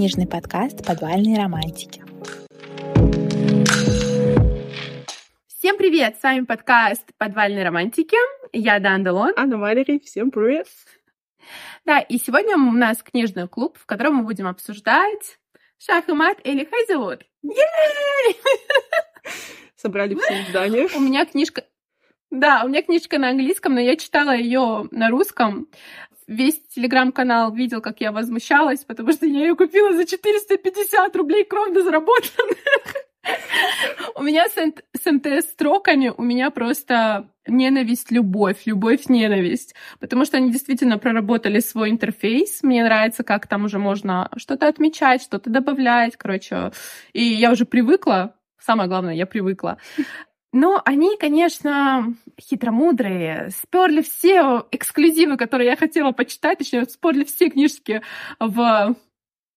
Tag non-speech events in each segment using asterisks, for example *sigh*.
книжный подкаст «Подвальные романтики». Всем привет! С вами подкаст «Подвальные романтики». Я Дан Делон. Анна Валерий. Всем привет! Да, и сегодня у нас книжный клуб, в котором мы будем обсуждать шах и мат или Хазилут. *laughs* Собрали все здания. У меня книжка... Да, у меня книжка на английском, но я читала ее на русском. Весь телеграм-канал видел, как я возмущалась, потому что я ее купила за 450 рублей кровно заработанных. У меня с МТС-строками у меня просто ненависть, любовь, любовь, ненависть. Потому что они действительно проработали свой интерфейс. Мне нравится, как там уже можно что-то отмечать, что-то добавлять, короче. И я уже привыкла, самое главное, я привыкла. Но они, конечно, хитромудрые, сперли все эксклюзивы, которые я хотела почитать, точнее, сперли все книжки в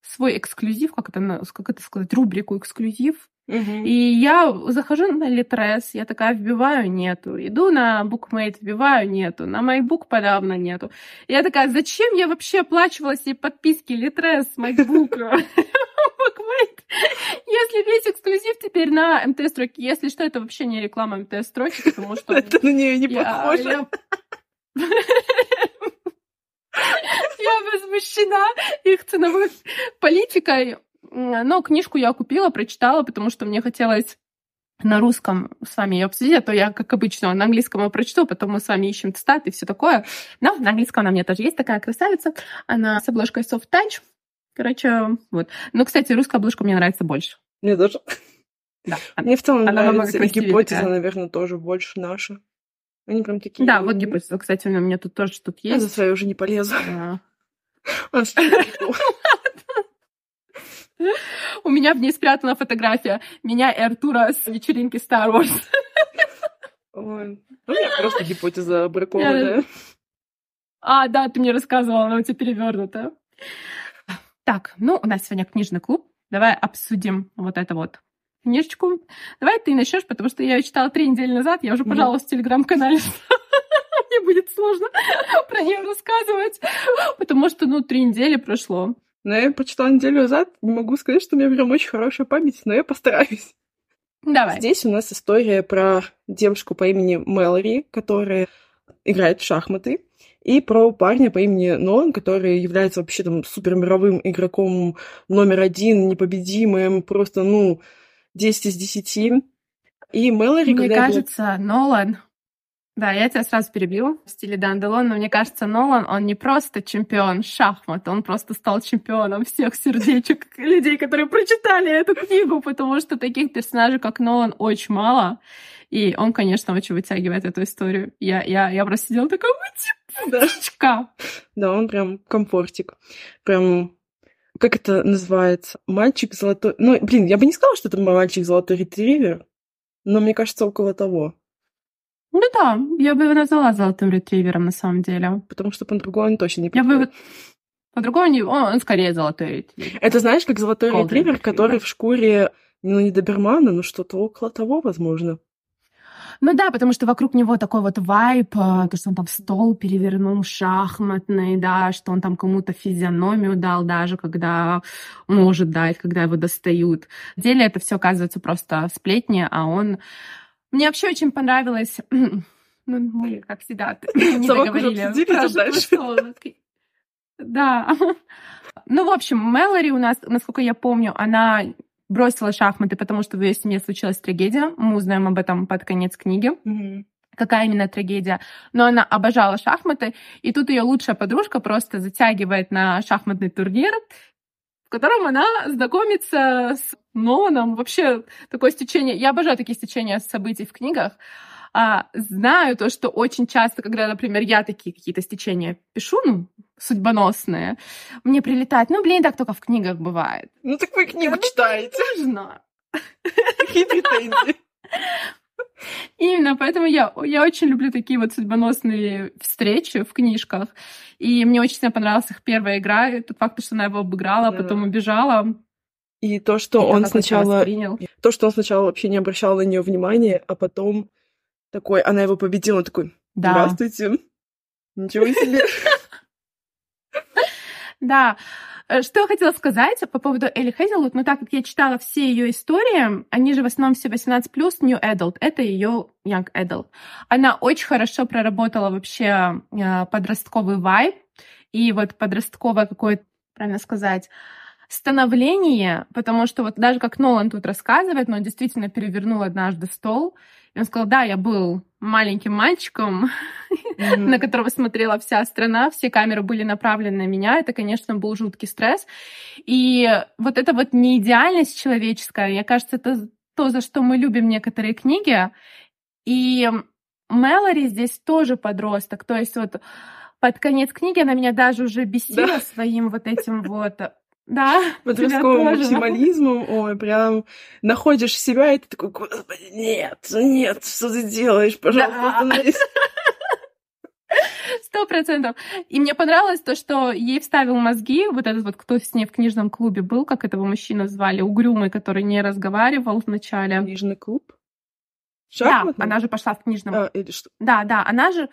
свой эксклюзив, как это, как это сказать, рубрику эксклюзив. И я захожу на Литрес, я такая вбиваю, нету. Иду на Bookmate, вбиваю, нету. На MyBook подавно нету. Я такая, зачем я вообще оплачивала себе подписки Литрес, MyBook, *laughs* если весь эксклюзив теперь на МТС-строке. Если что, это вообще не реклама МТС-строки, потому что... Это на нее не похоже. *laughs* Я возмущена их ценовой политикой. Но книжку я купила, прочитала, потому что мне хотелось на русском с вами ее обсудить, а то я, как обычно, на английском ее прочту, потом мы с вами ищем цитаты и все такое. Но на английском она у меня тоже есть такая красавица. Она с обложкой Soft Touch. Короче, вот. Но, кстати, русская обложка мне нравится больше. Мне тоже. Да, *laughs* Мне в целом Она нравится. И гипотеза, такая. наверное, тоже больше наша. Они прям такие... да вот гипотеза, кстати, у меня тут тоже что-то Я за есть. свою уже не полезу. Да. *laughs* У меня в ней спрятана фотография меня и Артура с вечеринки Star Wars. Ой. Ну, меня просто гипотеза Я- бракованная. А, да, ты мне рассказывала, она у тебя перевернута. Так, ну, у нас сегодня книжный клуб. Давай обсудим вот это вот книжечку. Давай ты начнешь, потому что я ее читала три недели назад, я уже пожаловалась в телеграм-канале. *laughs* Мне будет сложно про нее рассказывать, потому что, ну, три недели прошло. Но я прочитала неделю назад. Не могу сказать, что у меня прям очень хорошая память, но я постараюсь. Давай. Здесь у нас история про девушку по имени Мэлори, которая играет в шахматы, и про парня по имени Нолан, который является вообще там супермировым игроком номер один, непобедимым, просто, ну, 10 из 10. И Мэлори, Мне когда я была- кажется, Нолан... Да, я тебя сразу перебью в стиле Дан Делон, но мне кажется, Нолан, он не просто чемпион шахмат, он просто стал чемпионом всех сердечек *laughs* людей, которые прочитали эту книгу, потому что таких персонажей, как Нолан, очень мало. И он, конечно, очень вытягивает эту историю. Я, я, я просто сидела такая, Да. «Утечка». Да, он прям комфортик. Прям, как это называется? Мальчик золотой... Ну, блин, я бы не сказала, что это мальчик золотой ретривер, но мне кажется, около того. Ну да, я бы его назвала золотым ретривером на самом деле. Потому что по-другому он точно не Я бы... По-другому не... Он, он скорее золотой ретривер. Это знаешь, как золотой Golden ретривер, который в шкуре, ну, не добермана, но что-то около того, возможно. Ну да, потому что вокруг него такой вот вайп, а, то, что он там стол перевернул шахматный, да, что он там кому-то физиономию дал даже, когда может дать, когда его достают. В деле это все оказывается просто сплетни, а он... Мне вообще очень понравилось... *clears throat* Ну, мы, как всегда, *laughs* не договорили. про дальше. Да. Ну, в общем, Мэлори у нас, насколько я помню, она бросила шахматы, потому что в ее семье случилась трагедия. Мы узнаем об этом под конец книги какая именно трагедия. Но она обожала шахматы, и тут ее лучшая подружка просто затягивает на шахматный турнир, котором она знакомится с Ноланом. Вообще такое стечение... Я обожаю такие стечения событий в книгах. А, знаю то, что очень часто, когда, например, я такие какие-то стечения пишу, ну, судьбоносные, мне прилетает, ну, блин, так только в книгах бывает. Ну, так вы книгу Ну, читаете. *laughs* Какие претензии? Именно, поэтому я, я очень люблю такие вот судьбоносные встречи в книжках. И мне очень сильно понравилась их первая игра. И тот факт, что она его обыграла, а Да. потом убежала. И то, что И он сначала... То, что он сначала вообще не обращал на нее внимания, а потом такой, она его победила, он такой, Да. здравствуйте. Ничего себе. *laughs* Да. Э, что хотела сказать по поводу Элли Хейзелвуд, ну так как я читала все ее истории, они же в основном все 18+, New Adult, это ее Young Adult. Она очень хорошо проработала вообще э, подростковый вайб, и вот подростковое какое-то, правильно сказать, становление, потому что вот даже как Нолан тут рассказывает, но он действительно перевернул однажды стол, и он сказал, да, я был маленьким мальчиком, mm-hmm. *laughs* на которого смотрела вся страна, все камеры были направлены на меня, это, конечно, был жуткий стресс. И вот эта вот неидеальность человеческая, мне кажется, это то, за что мы любим некоторые книги. И Мэлори здесь тоже подросток, то есть вот под конец книги она меня даже уже бесила да. своим вот этим вот да. *laughs* Подростковым максимализмом, ой, прям находишь себя, и ты такой, нет, нет, что ты делаешь, пожалуйста, да. *laughs* Сто процентов. И мне понравилось то, что ей вставил мозги, вот этот вот, кто с ней в книжном клубе был, как этого мужчину звали, угрюмый, который не разговаривал вначале. Книжный клуб? Шахматный? Да, она же пошла в книжном... А, или что? Да, да, она же...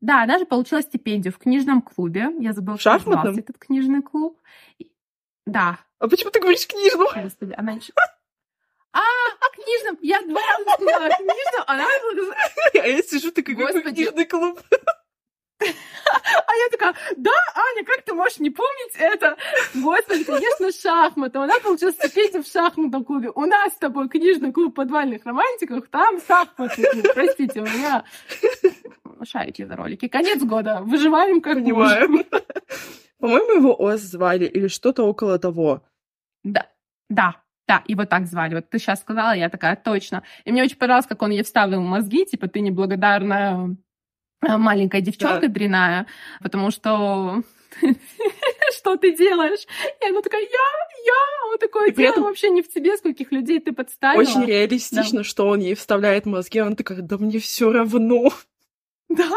Да, она же получила стипендию в книжном клубе. Я забыла, что назывался этот книжный клуб. Да. А почему ты говоришь книжном? Господи, она еще... А, книжном! Я два раза сказала книжном, она... *laughs* А я сижу такой, какой книжный клуб? *laughs* А я такая, да, Аня, как ты можешь не помнить это? Господи, конечно, шахматы. Она получила стипендию в шахматном клубе. У нас с тобой книжный клуб подвальных романтиков, там шахматный клуб. Простите, у меня шарики за ролики. Конец года. Выживаем как Понимаем. можем. По-моему, его Оз звали или что-то около того. Да, да, да, его так звали. Вот ты сейчас сказала, я такая, точно. И мне очень понравилось, как он ей вставил мозги, типа, ты неблагодарная э, маленькая девчонка да. дряная, потому что *laughs* что ты делаешь? И она такая, я, я, вот такое и дело этом... вообще не в тебе, скольких людей ты подставила. Очень реалистично, да. что он ей вставляет мозги, она такая, да мне все равно. Да.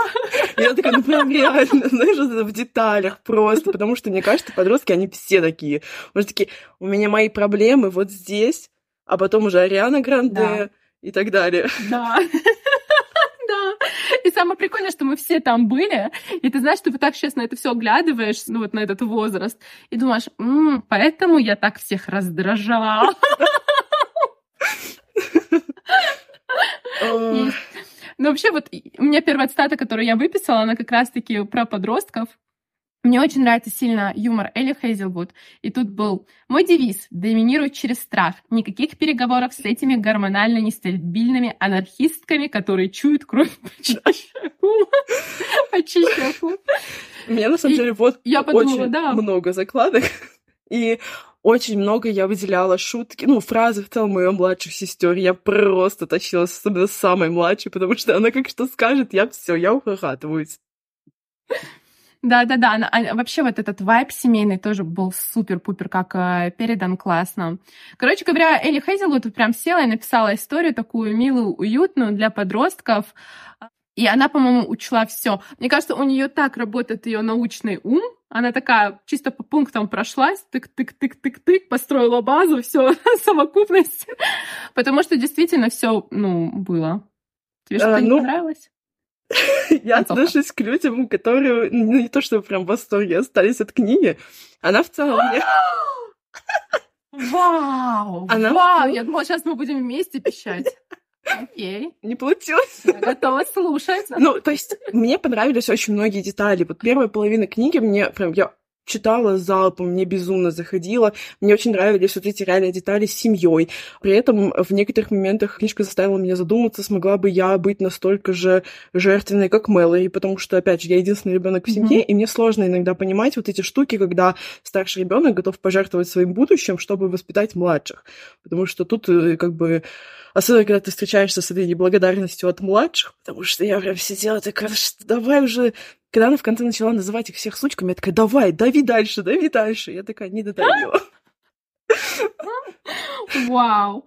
Я такая, ну прям реально, знаешь, в деталях просто, потому что, мне кажется, подростки, они все такие. Может, такие, у меня мои проблемы вот здесь, а потом уже Ариана Гранде да. и так далее. Да. *laughs* Да. И самое прикольное, что мы все там были, и ты знаешь, ты вот так на это все оглядываешь, ну вот на этот возраст, и думаешь, м-м, поэтому я так всех раздражала. Но вообще вот у меня первая цитата, которую я выписала, она как раз-таки про подростков. Мне очень нравится сильно юмор Элли Хейзелвуд. И тут был мой девиз «Доминирует через страх». Никаких переговоров с этими гормонально нестабильными анархистками, которые чуют кровь *laughs* почище *laughs* У меня, на самом деле, вот я очень много закладок. И очень много я выделяла шутки, ну, фразы в целом моих младших сестер. Я просто тащилась, особенно самой младшей, потому что она как что скажет, я все, я ухахатываюсь. Да-да-да, а, вообще вот этот вайб семейный тоже был супер-пупер как э, передан классно. Короче говоря, Элли Хейзелвуд прям села и написала историю такую милую, уютную для подростков. И она, по-моему, учла все. Мне кажется, у нее так работает ее научный ум, она такая чисто по пунктам прошлась, тык-тык-тык-тык-тык, построила базу, все, *laughs* совокупность. Потому что действительно все, ну, было. Тебе что-то а, ну, не понравилось? *laughs* Я отношусь к людям, которые, ну, не то чтобы прям в восторге остались от книги. Она в целом мне... *gasps* Вау! Она Вау! Я думала, сейчас мы будем вместе пищать. Окей. Не получилось. Я готова слушать. Ну, то есть, мне понравились очень многие детали. Вот первая половина книги мне прям, я читала залпом, мне безумно заходило. Мне очень нравились вот эти реальные детали с семьей. При этом в некоторых моментах книжка заставила меня задуматься, смогла бы я быть настолько же жертвенной, как Мэлори, потому что, опять же, я единственный ребенок в семье, mm-hmm. и мне сложно иногда понимать вот эти штуки, когда старший ребенок готов пожертвовать своим будущим, чтобы воспитать младших. Потому что тут э, как бы Особенно, когда ты встречаешься с этой неблагодарностью от младших, потому что я прям сидела такая, давай уже когда она в конце начала называть их всех сучками, я такая, давай, дави дальше, дави дальше. Я такая, не додавила. Вау.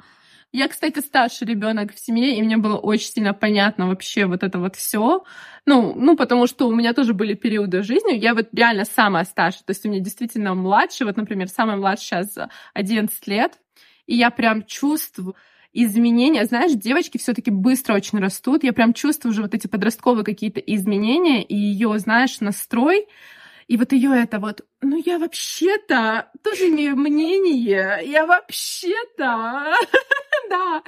Я, кстати, старший ребенок в семье, и мне было очень сильно понятно вообще вот это вот все. Ну, ну, потому что у меня тоже были периоды жизни. Я вот реально самая старшая. То есть у меня действительно младший. Вот, например, самый младший сейчас 11 лет. И я прям чувствую, изменения. Знаешь, девочки все-таки быстро очень растут. Я прям чувствую уже вот эти подростковые какие-то изменения и ее, знаешь, настрой. И вот ее это вот ну я вообще-то тоже имею мнение, я вообще-то, *laughs* да.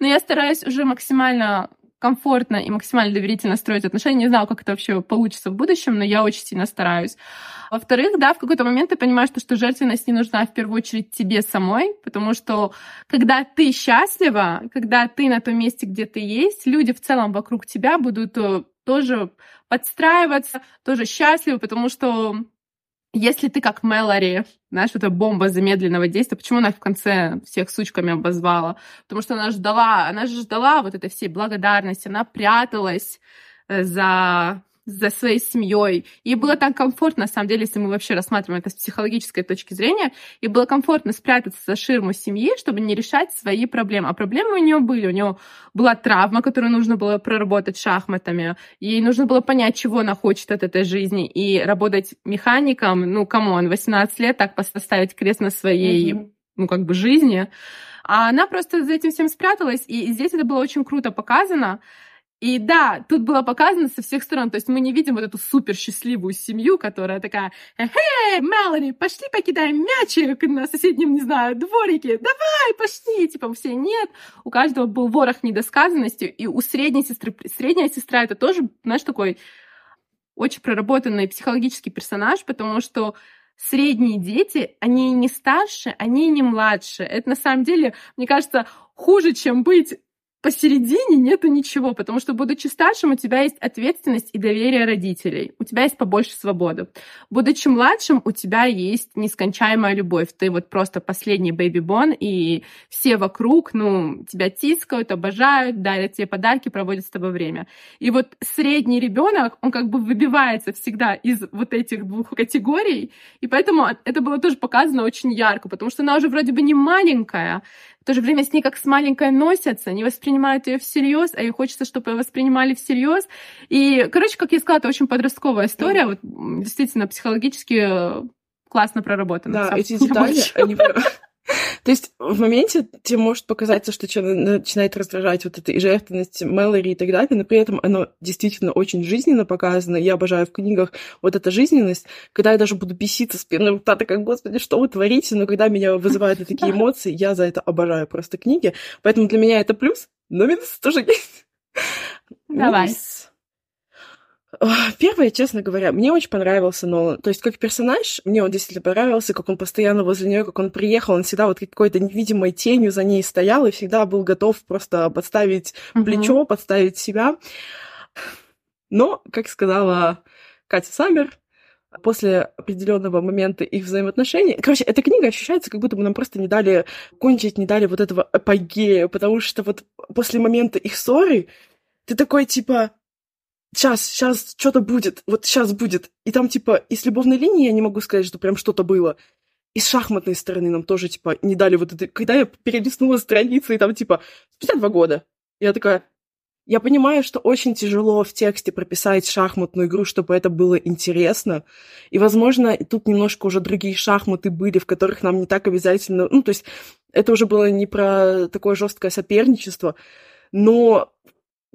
Но я стараюсь уже максимально комфортно и максимально доверительно строить отношения. Не знаю, как это вообще получится в будущем, но я очень сильно стараюсь. Во-вторых, да, в какой-то момент ты понимаешь, что, что жертвенность не нужна в первую очередь тебе самой, потому что когда ты счастлива, когда ты на том месте, где ты есть, люди в целом вокруг тебя будут э, тоже подстраиваться, тоже счастливы, потому что если ты как Мэлори, знаешь, это бомба замедленного действия, почему она в конце всех сучками обозвала? Потому что она ждала, она же ждала вот этой всей благодарности, она пряталась э, за за своей семьей. Ей было так комфортно, на самом деле, если мы вообще рассматриваем это с психологической точки зрения, ей было комфортно спрятаться за ширму семьи, чтобы не решать свои проблемы. А проблемы у нее были. У нее была травма, которую нужно было проработать шахматами. Ей нужно было понять, чего она хочет от этой жизни. И работать механиком, ну, come on, 18 лет так поставить крест на своей, mm-hmm. ну, как бы жизни. А она просто за этим всем спряталась, и здесь это было очень круто показано. И да, тут было показано со всех сторон. То есть мы не видим вот эту супер счастливую семью, которая такая, «Эй, Мэлори, пошли покидаем мячик на соседнем, не знаю, дворике. Давай, пошли!» Типа все нет. У каждого был ворох недосказанности. И у средней сестры... Средняя сестра — это тоже, знаешь, такой очень проработанный психологический персонаж, потому что средние дети, они не старше, они не младше. Это на самом деле, мне кажется, хуже, чем быть посередине нету ничего, потому что, будучи старшим, у тебя есть ответственность и доверие родителей, у тебя есть побольше свободы. Будучи младшим, у тебя есть нескончаемая любовь. Ты вот просто последний бэйби-бон, и все вокруг, ну, тебя тискают, обожают, дарят тебе подарки, проводят с тобой время. И вот средний ребенок, он как бы выбивается всегда из вот этих двух категорий, и поэтому это было тоже показано очень ярко, потому что она уже вроде бы не маленькая, в то же время с ней как с маленькой носятся, не воспринимают ее всерьез, а ей хочется, чтобы ее воспринимали всерьез. И, короче, как я сказала, это очень подростковая история, вот действительно психологически э, классно проработана. Да, эти *laughs* детали, они то есть в моменте тебе может показаться, что человек начинает раздражать вот эта и жертвенность Мэлори и так далее, но при этом оно действительно очень жизненно показано. Я обожаю в книгах вот эта жизненность, когда я даже буду беситься с первого рта, такая, господи, что вы творите? Но когда меня вызывают такие эмоции, я за это обожаю просто книги. Поэтому для меня это плюс, но минус тоже есть. Давай. Минус. *sighs* Первое, честно говоря, мне очень понравился Нолан. То есть, как персонаж, мне он действительно понравился, как он постоянно возле нее, как он приехал, он всегда вот какой-то невидимой тенью за ней стоял и всегда был готов просто подставить mm-hmm. плечо, подставить себя. Но, как сказала Катя Саммер, после определенного момента их взаимоотношений. Короче, эта книга ощущается, как будто бы нам просто не дали кончить, не дали вот этого апогея, потому что вот после момента их ссоры ты такой, типа, сейчас, сейчас что-то будет, вот сейчас будет. И там, типа, и с любовной линии я не могу сказать, что прям что-то было. И с шахматной стороны нам тоже, типа, не дали вот это... Когда я перелистнула страницы, и там, типа, спустя два года, я такая... Я понимаю, что очень тяжело в тексте прописать шахматную игру, чтобы это было интересно. И, возможно, тут немножко уже другие шахматы были, в которых нам не так обязательно... Ну, то есть это уже было не про такое жесткое соперничество, но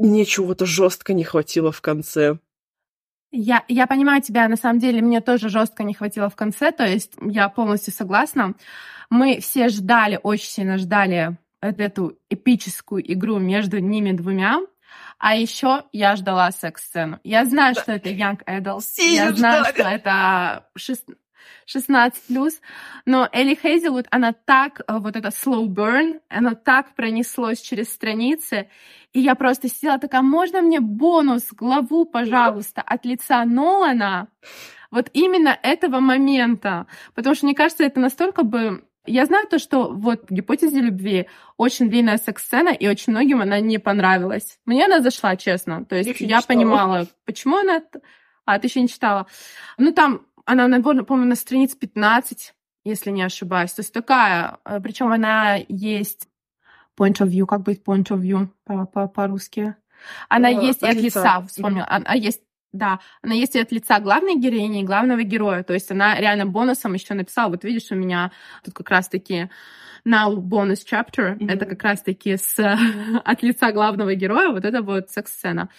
мне чего-то жестко не хватило в конце. Я, я понимаю тебя, на самом деле мне тоже жестко не хватило в конце, то есть я полностью согласна. Мы все ждали, очень сильно ждали эту эпическую игру между ними двумя. А еще я ждала секс-сцену. Я знаю, что это Young Adult. Все я знаю, что это 16 плюс. Но Элли Хейзелвуд, она так, э, вот это slow burn, она так пронеслось через страницы. И я просто сидела такая, можно мне бонус, главу, пожалуйста, от лица Нолана? Вот именно этого момента. Потому что, мне кажется, это настолько бы я знаю то, что вот в гипотезе любви очень длинная секс-сцена, и очень многим она не понравилась. Мне она зашла, честно. То есть я, я понимала, почему она... А, ты еще не читала. Ну, там она, наверное, по-моему, на странице 15, если не ошибаюсь. То есть такая, э, причем она есть point of view, как быть point of view по-русски? Она О, есть и от лица, лица вспомнила. Mm-hmm. Она есть да, она есть и от лица главной героини и главного героя. То есть она реально бонусом еще написала, вот видишь, у меня тут как раз-таки Now Bonus Chapter. Mm-hmm. Это как раз-таки с, *laughs* от лица главного героя. Вот это вот секс-сцена.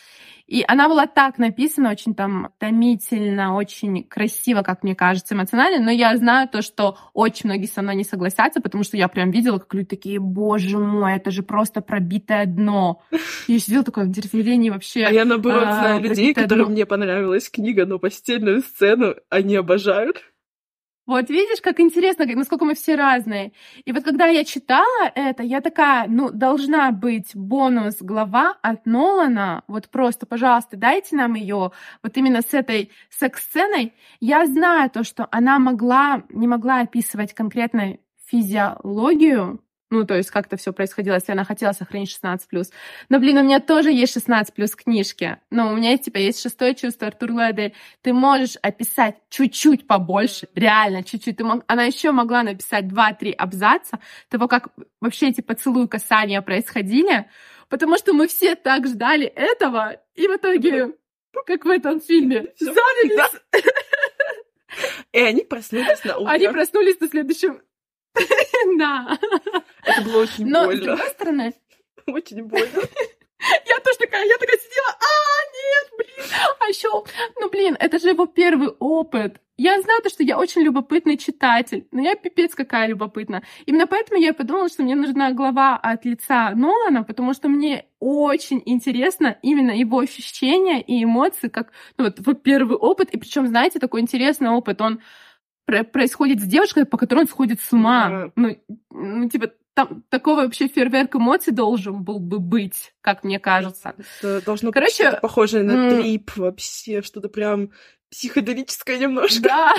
И она была так написана, очень там томительно, очень красиво, как мне кажется, эмоционально, но я знаю то, что очень многие со мной не согласятся, потому что я прям видела, как люди такие, боже мой, это же просто пробитое дно. *laughs* Я сидела такое в деревении вообще. А я, наоборот, а, знаю людей, которым дно. мне понравилась книга, но постельную сцену они обожают. Вот видишь, как интересно, насколько мы все разные. И вот когда я читала это, я такая, ну, должна быть бонус глава от Нолана. Вот просто, пожалуйста, дайте нам ее вот именно с этой секс-сценой. Я знаю то, что она могла, не могла описывать конкретно физиологию ну, то есть как-то все происходило, если она хотела сохранить 16+. Но, блин, у меня тоже есть 16 плюс книжки. Ну, у меня типа есть шестое чувство Артур Луэдель. Ты можешь описать чуть-чуть побольше, реально чуть-чуть. Ты мог... Она еще могла написать 2-3 абзаца того, как вообще эти поцелуи касания происходили, потому что мы все так ждали этого, и в итоге, как в этом фильме, *laughs* занялись. *laughs* И они проснулись на утро. Они проснулись на следующем *laughs* Да. Это было очень Но, больно. с другой стороны... *laughs* Очень больно. *laughs* Я тоже такая, я такая сидела, а, нет, блин. А еще, ну, блин, это же его первый опыт. Я знаю то, что я очень любопытный читатель, но я пипец какая любопытна. Именно поэтому я подумала, что мне нужна глава от лица Нолана, потому что мне очень интересно именно его ощущения и эмоции, как ну, вот, первый опыт. И причем, знаете, такой интересный опыт. Он происходит с девушкой, по которой он сходит с ума. Ну, ну, типа, там такого вообще фейерверк эмоций должен был бы быть, как мне кажется. Это должно Короче, быть похоже на трип вообще, что-то прям психоделическое немножко. Да.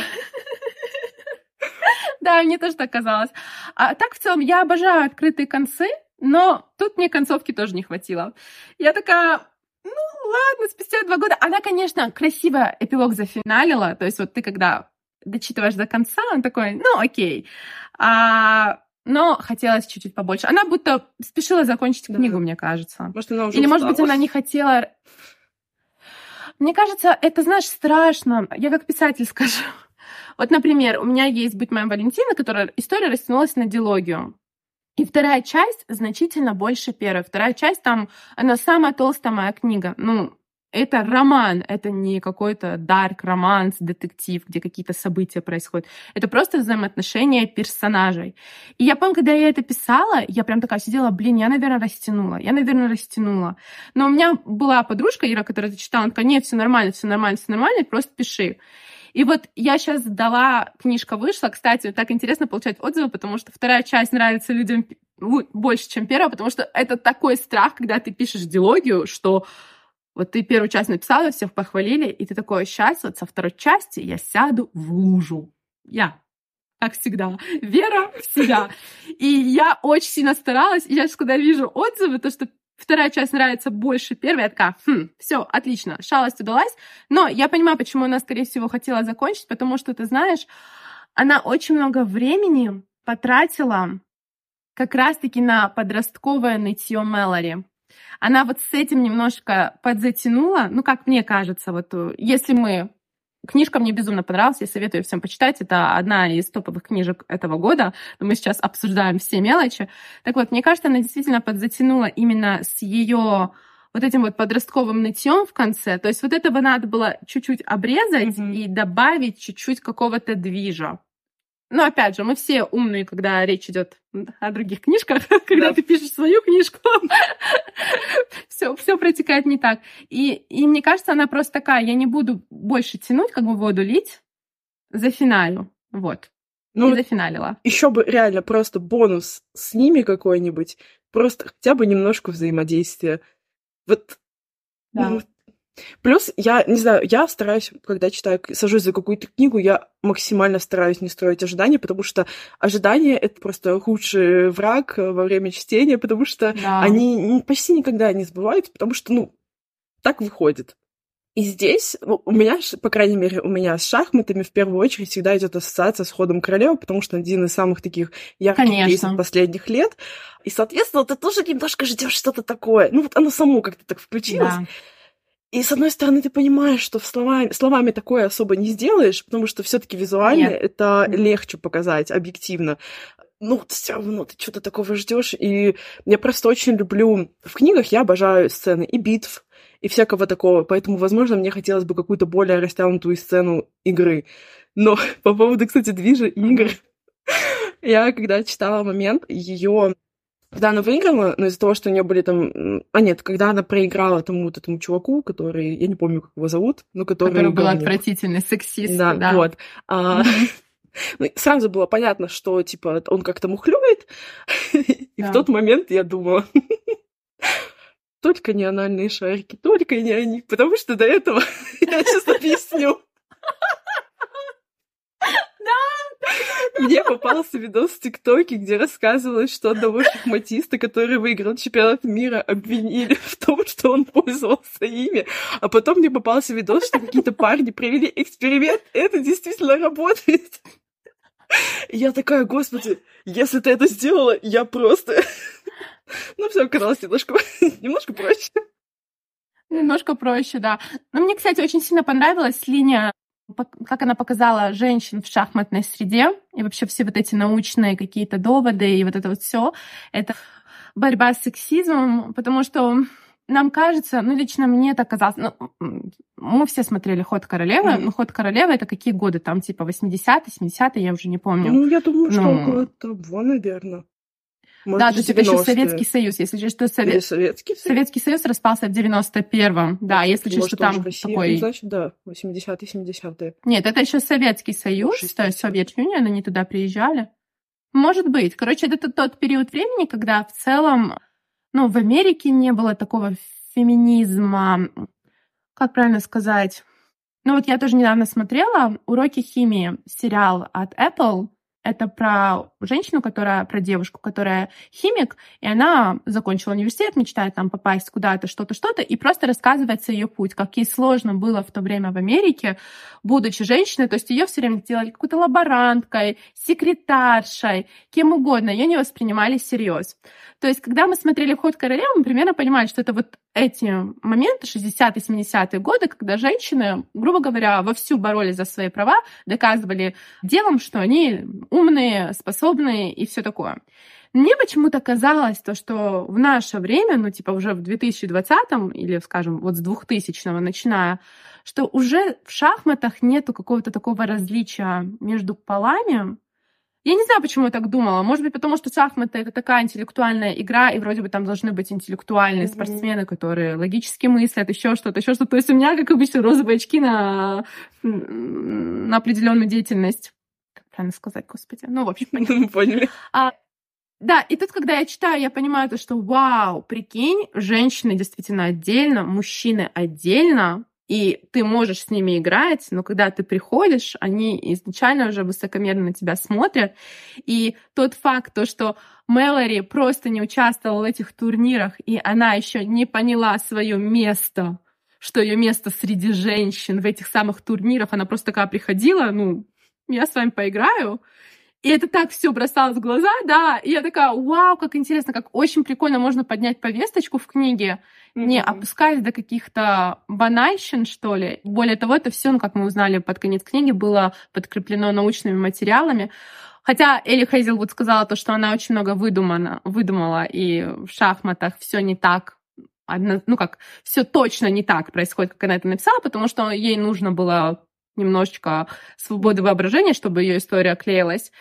Да, мне тоже так казалось. А так, в целом, я обожаю открытые концы, но тут мне концовки тоже не хватило. Я такая, ну ладно, спустя два года. Она, конечно, красиво эпилог зафиналила. То есть вот ты когда дочитываешь до конца, он такой, ну, окей. А, но хотелось чуть-чуть побольше. Она будто спешила закончить да. книгу, мне кажется. Может, она уже Или, устала. может быть, она не хотела... Мне кажется, это, знаешь, страшно. Я как писатель *laughs* скажу. Вот, например, у меня есть «Быть моим Валентина», которая история растянулась на дилогию. И вторая часть значительно больше первой. Вторая часть там, она самая толстая моя книга. Ну, это роман, это не какой-то дарк романс, детектив, где какие-то события происходят. Это просто взаимоотношения персонажей. И я помню, когда я это писала, я прям такая сидела, блин, я, наверное, растянула, я, наверное, растянула. Но у меня была подружка Ира, которая это читала, она такая, нет, все нормально, все нормально, все нормально, просто пиши. И вот я сейчас дала, книжка вышла, кстати, так интересно получать отзывы, потому что вторая часть нравится людям больше, чем первая, потому что это такой страх, когда ты пишешь диалогию, что вот ты первую часть написала, всех похвалили, и ты такой, сейчас вот со второй части я сяду в лужу. Я, как всегда, вера в себя. И я очень сильно старалась, и сейчас, когда вижу отзывы, то, что вторая часть нравится больше первой, я такая, хм, все, отлично, шалость удалась. Но я понимаю, почему она, скорее всего, хотела закончить, потому что, ты знаешь, она очень много времени потратила как раз-таки на подростковое нытье Мэлори она вот с этим немножко подзатянула, ну, как мне кажется, вот э, если мы Книжка мне безумно понравилась, я советую всем почитать. Это одна из топовых книжек этого года. Мы сейчас обсуждаем все мелочи. Так вот, мне кажется, она действительно подзатянула именно с ее вот этим вот подростковым нытьем в конце. То есть вот этого надо было чуть-чуть обрезать mm-hmm. и добавить чуть-чуть какого-то движа. Но опять же, мы все умные, когда речь идет о других книжках, *laughs* когда да. ты пишешь свою книжку, *laughs* все, все протекает не так. И, и мне кажется, она просто такая, я не буду больше тянуть, как бы воду лить, за финалю. Вот. Ну, и зафиналила. Еще бы реально просто бонус с ними какой-нибудь, просто хотя бы немножко взаимодействия. Вот да. ну, Плюс, я не знаю, я стараюсь, когда читаю, сажусь за какую-то книгу, я максимально стараюсь не строить ожидания, потому что ожидания — это просто худший враг во время чтения, потому что да. они почти никогда не сбываются, потому что, ну, так выходит. И здесь ну, у меня, по крайней мере, у меня с шахматами в первую очередь всегда идет ассоциация с ходом королевы, потому что один из самых таких ярких кейсов последних лет. И, соответственно, ты тоже немножко ждешь что-то такое. Ну, вот оно само как-то так включилось. Да. И с одной стороны, ты понимаешь, что словами, словами такое особо не сделаешь, потому что все-таки визуально Нет. это легче показать объективно. ну, все равно ты что-то такого ждешь. И я просто очень люблю... В книгах я обожаю сцены и битв, и всякого такого. Поэтому, возможно, мне хотелось бы какую-то более растянутую сцену игры. Но *laughs* по поводу, кстати, движа игр, *laughs* я когда читала момент, ее когда она выиграла, но из-за того, что у нее были там... А нет, когда она проиграла тому вот этому чуваку, который... Я не помню, как его зовут, но который... Который был отвратительный сексист. Да, да. вот. А... *laughs* Ну, сразу было понятно, что, типа, он как-то мухлюет. *laughs* И в тот момент я думала, *laughs* только не анальные шарики, только не они, потому что до этого я сейчас объясню. Мне попался видос в ТикТоке, где рассказывалось, что одного шахматиста, который выиграл чемпионат мира, обвинили в том, что он пользовался ими. А потом мне попался видос, что какие-то парни провели эксперимент, это действительно работает. Я такая, господи, если ты это сделала, я просто... *laughs* Ну, все оказалось немножко, немножко проще. Немножко проще, да. Но мне, кстати, очень сильно понравилась линия как она показала женщин в шахматной среде, и вообще все вот эти научные какие-то доводы, и вот это вот все, это борьба с сексизмом, потому что нам кажется, ну, лично мне это казалось, ну, мы все смотрели «Ход королевы», но «Ход королевы» — это какие годы? Там, типа, 80-е, 70-е, я уже не помню. Ну, я думаю, что ну... около того, наверное. Может, да, то есть это еще Советский Союз, если что, Совет... Советский Союз? Советский Союз распался в 91-м, да, если что, что там Россия, такой... Значит, да, 80-е, 70-е. Нет, это еще Советский Союз, 60 то есть Совет Юнион, они туда приезжали. Может быть. Короче, это тот период времени, когда в целом, ну, в Америке не было такого феминизма, как правильно сказать... Ну вот я тоже недавно смотрела «Уроки химии», сериал от Apple, это про женщину, которая, про девушку, которая химик, и она закончила университет, мечтает там попасть куда-то, что-то, что-то, и просто рассказывается ее путь, как ей сложно было в то время в Америке, будучи женщиной, то есть ее все время делали какой-то лаборанткой, секретаршей, кем угодно, ее не воспринимали всерьез. То есть, когда мы смотрели «Вход королевы», мы примерно понимали, что это вот эти моменты, 60-е, 70-е годы, когда женщины, грубо говоря, вовсю боролись за свои права, доказывали делом, что они умные, способные и все такое. Мне почему-то казалось то, что в наше время, ну, типа уже в 2020-м или, скажем, вот с 2000-го начиная, что уже в шахматах нету какого-то такого различия между полами, я не знаю, почему я так думала. Может быть, потому что шахматы — это такая интеллектуальная игра, и вроде бы там должны быть интеллектуальные mm-hmm. спортсмены, которые логически мыслят, еще что-то, еще что-то. То есть у меня, как обычно, розовые очки на, на определенную деятельность. Правильно сказать, господи? Ну, в общем, *laughs* поняли. А, да, и тут, когда я читаю, я понимаю то, что вау, прикинь, женщины действительно отдельно, мужчины отдельно, и ты можешь с ними играть, но когда ты приходишь, они изначально уже высокомерно на тебя смотрят. И тот факт, то, что Мэлори просто не участвовала в этих турнирах, и она еще не поняла свое место, что ее место среди женщин в этих самых турнирах, она просто такая приходила, ну, я с вами поиграю, и это так все бросалось в глаза, да. И я такая, вау, как интересно, как очень прикольно можно поднять повесточку в книге, mm-hmm. не опускаясь до каких-то банальщин, что ли. Более того, это все, ну, как мы узнали под конец книги, было подкреплено научными материалами. Хотя Элли Хейзелвуд сказала то, что она очень много выдумана, выдумала, и в шахматах все не так ну как, все точно не так происходит, как она это написала, потому что ей нужно было немножечко свободы воображения, чтобы ее история клеилась.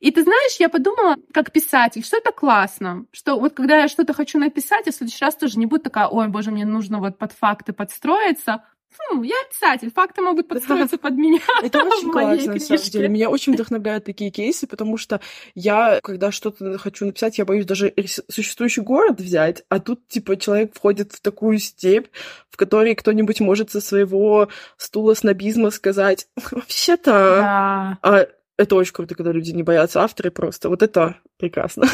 И ты знаешь, я подумала, как писатель, что это классно, что вот когда я что-то хочу написать, я в следующий раз тоже не буду такая, ой, боже, мне нужно вот под факты подстроиться, Хм, я писатель, факты могут подстроиться под меня. Это *laughs* очень классно, на самом деле. Меня очень вдохновляют такие кейсы, потому что я, когда что-то хочу написать, я боюсь даже существующий город взять, а тут, типа, человек входит в такую степь, в которой кто-нибудь может со своего стула снобизма сказать, *laughs* вообще-то... Да. А это очень круто, когда люди не боятся авторы просто. Вот это прекрасно.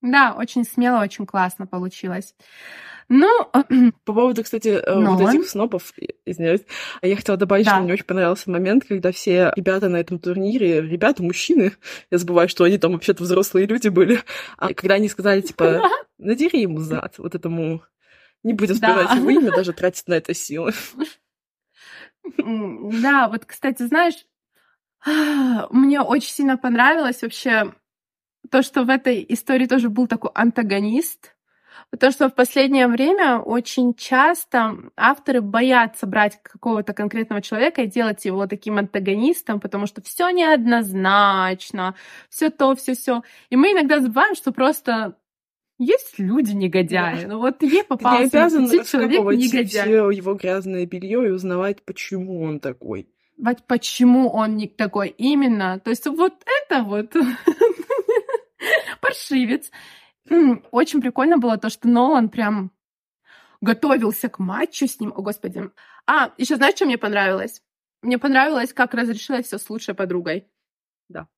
Да, очень смело, очень классно получилось. Ну, *clears throat* по поводу, кстати, Но... вот этих снопов, извиняюсь, я хотела добавить, да. что мне очень понравился момент, когда все ребята на этом турнире, ребята, мужчины, *laughs* я забываю, что они там вообще-то взрослые люди были, а когда они сказали, типа, *laughs* надери ему зад, вот этому, не будем вспоминать да. его имя, *laughs* даже тратить на это силы. Да, вот, кстати, знаешь, *sighs* мне очень сильно понравилось вообще то, что в этой истории тоже был такой антагонист, Потому что в последнее время очень часто авторы боятся брать какого-то конкретного человека и делать его таким антагонистом, потому что все неоднозначно, все то, все все. И мы иногда забываем, что просто есть люди негодяи. Да. Ну вот ей попался Ты не обязан человек негодяй. его грязное белье и узнавать, почему он такой. Вот почему он не такой именно. То есть вот это вот *laughs* паршивец. Очень прикольно было то, что Нолан прям готовился к матчу с ним. О, господи. А, еще знаешь, что мне понравилось? Мне понравилось, как разрешилось все с лучшей подругой. Да.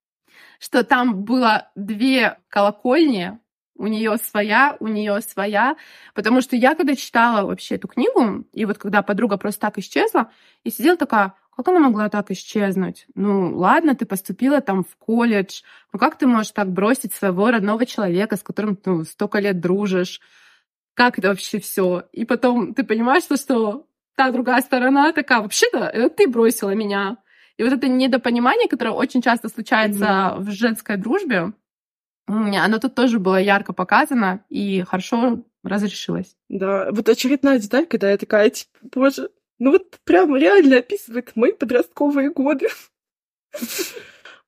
Что там было две колокольни, у нее своя, у нее своя. Потому что я когда читала вообще эту книгу, и вот когда подруга просто так исчезла, и сидела такая, как она могла так исчезнуть? Ну, ладно, ты поступила там в колледж. Ну, как ты можешь так бросить своего родного человека, с которым ты ну, столько лет дружишь? Как это вообще все? И потом ты понимаешь, что, что та другая сторона такая, вообще-то, это ты бросила меня. И вот это недопонимание, которое очень часто случается mm-hmm. в женской дружбе, оно тут тоже было ярко показано и хорошо разрешилось. Да, вот очередная деталь, когда я такая, типа, боже, ну вот прям реально описывает мои подростковые годы.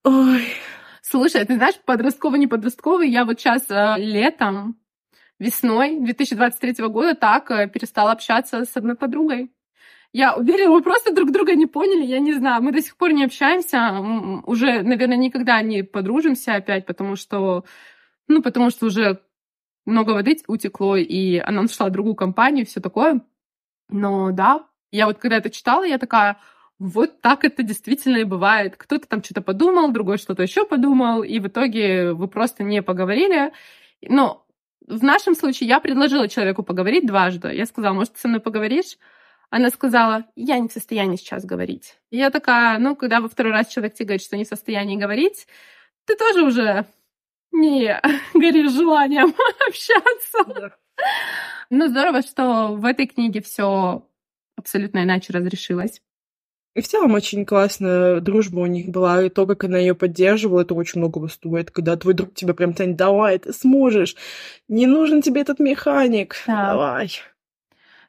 Ой. Слушай, ты знаешь, подростковый, не подростковый, я вот сейчас э, летом, весной 2023 года так э, перестала общаться с одной подругой. Я уверена, мы просто друг друга не поняли, я не знаю. Мы до сих пор не общаемся, уже, наверное, никогда не подружимся опять, потому что, ну, потому что уже много воды утекло, и она нашла другую компанию, все такое. Но да, я вот когда это читала, я такая, вот так это действительно и бывает. Кто-то там что-то подумал, другой что-то еще подумал, и в итоге вы просто не поговорили. Но в нашем случае я предложила человеку поговорить дважды. Я сказала, может, ты со мной поговоришь? Она сказала, я не в состоянии сейчас говорить. И я такая, ну, когда во второй раз человек тебе говорит, что не в состоянии говорить, ты тоже уже не *laughs* горишь желанием *laughs* общаться. Ну, здорово, что в этой книге все абсолютно иначе разрешилась. И в целом очень классная дружба у них была, и то, как она ее поддерживала, это очень многого стоит, когда твой друг тебя прям тянет, давай, ты сможешь, не нужен тебе этот механик, да. давай.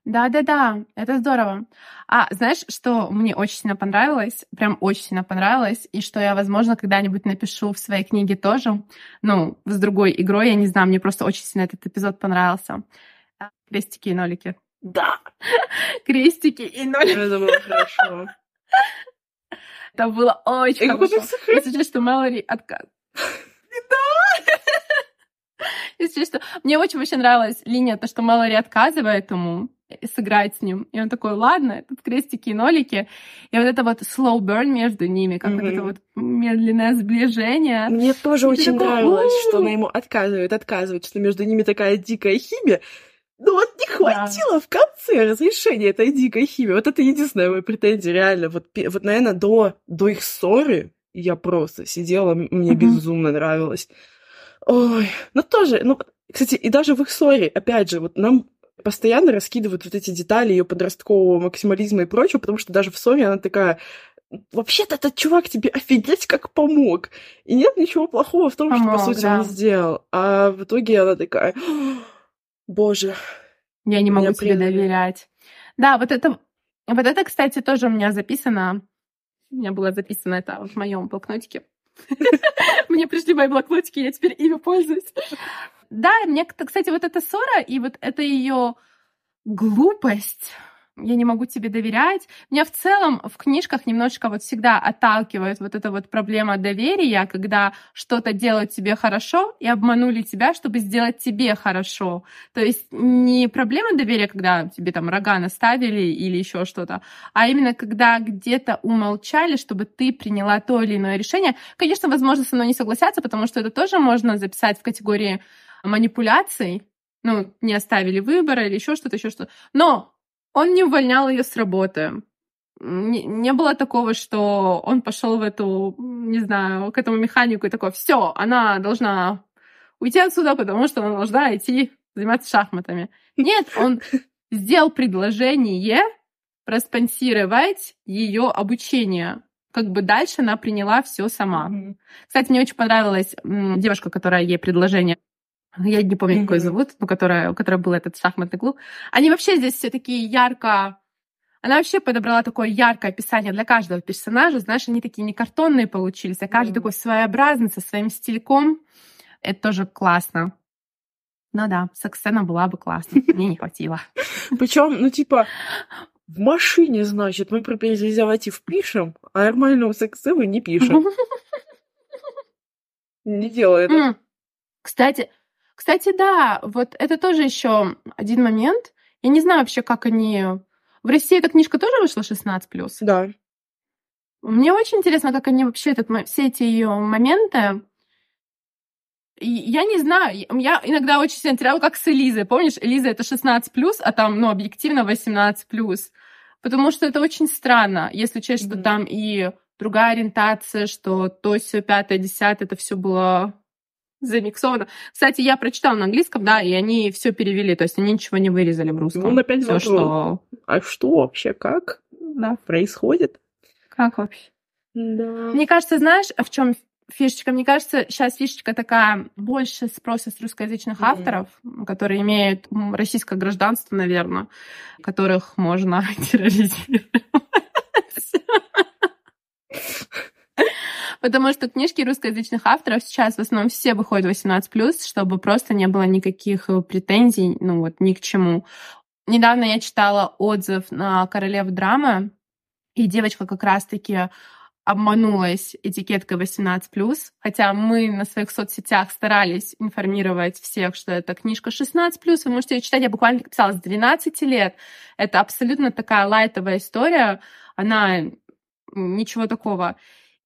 Да-да-да, это здорово. А знаешь, что мне очень сильно понравилось, прям очень сильно понравилось, и что я, возможно, когда-нибудь напишу в своей книге тоже, ну, с другой игрой, я не знаю, мне просто очень сильно этот эпизод понравился. Крестики и нолики. Да. Крестики и ноль. Это было хорошо. Это было очень хорошо. Если честно, что Мэлори отказ. Да! Если честно, мне очень вообще нравилась линия, то, что Мэлори отказывает ему сыграть с ним. И он такой, ладно, тут крестики и нолики. И вот это вот slow burn между ними, как mm-hmm. вот это вот медленное сближение. Мне тоже и очень такой, нравилось, что она ему отказывает, отказывает, что между ними такая дикая химия. Ну вот не хватило да. в конце разрешения этой дикой химии. Вот это единственная моя претензия, реально. Вот, вот наверное, до, до их ссоры я просто сидела, мне mm-hmm. безумно нравилось. Ой, ну тоже, ну, кстати, и даже в их ссоре, опять же, вот нам постоянно раскидывают вот эти детали ее подросткового максимализма и прочего, потому что даже в ссоре она такая, вообще-то этот чувак тебе офигеть как помог. И нет ничего плохого в том, помог, что, по сути, да. он сделал. А в итоге она такая, Боже. Я не могу тебе предали. доверять. Да, вот это, вот это, кстати, тоже у меня записано. У меня было записано это в моем блокнотике. *laughs* Мне пришли мои блокнотики, я теперь ими пользуюсь. Да, мне, кстати, вот эта ссора и вот это ее глупость, я не могу тебе доверять. Меня в целом в книжках немножко вот всегда отталкивает вот эта вот проблема доверия, когда что-то делают тебе хорошо и обманули тебя, чтобы сделать тебе хорошо. То есть не проблема доверия, когда тебе там рога наставили или еще что-то, а именно когда где-то умолчали, чтобы ты приняла то или иное решение. Конечно, возможно, со мной не согласятся, потому что это тоже можно записать в категории манипуляций, ну, не оставили выбора или еще что-то, еще что-то. Но он не увольнял ее с работы. Не, не было такого, что он пошел в эту, не знаю, к этому механику и такой, все, она должна уйти отсюда, потому что она должна идти заниматься шахматами. Нет, он *laughs* сделал предложение проспонсировать ее обучение. как бы дальше она приняла все сама. Mm-hmm. Кстати, мне очень понравилась девушка, которая ей предложение я не помню, какой зовут, но которая, у которой был этот шахматный клуб. Они вообще здесь все такие ярко... Она вообще подобрала такое яркое описание для каждого персонажа. Знаешь, они такие не картонные получились, а каждый mm-hmm. такой своеобразный, со своим стильком. Это тоже классно. Ну да, секс-сцена была бы классной. Мне не хватило. *laughs* Причем, ну типа, в машине, значит, мы про презерватив пишем, а нормального секса мы не пишем. *laughs* Не делай это. Кстати, кстати, да, вот это тоже еще один момент. Я не знаю вообще, как они... В России эта книжка тоже вышла 16+. Да. Мне очень интересно, как они вообще этот, все эти ее моменты я не знаю, я иногда очень сильно теряла, как с Элизой. Помнишь, Элиза это 16+, а там, ну, объективно 18+. Потому что это очень странно, если учесть, mm-hmm. что там и другая ориентация, что то, все пятое, десятое, это все было замиксовано. Кстати, я прочитала на английском, да, и они все перевели, то есть они ничего не вырезали в русском. Ну, опять Всё, что... А что вообще, как да. происходит? Как вообще? Да. Мне кажется, знаешь, в чем фишечка. Мне кажется, сейчас фишечка такая больше спроса с русскоязычных mm-hmm. авторов, которые имеют российское гражданство, наверное, которых можно *laughs* терроризировать. Потому что книжки русскоязычных авторов сейчас в основном все выходят 18+, чтобы просто не было никаких э, претензий, ну вот, ни к чему. Недавно я читала отзыв на «Королев драмы», и девочка как раз-таки обманулась этикеткой 18+, хотя мы на своих соцсетях старались информировать всех, что это книжка 16+, вы можете ее читать, я буквально писала с 12 лет. Это абсолютно такая лайтовая история, она ничего такого.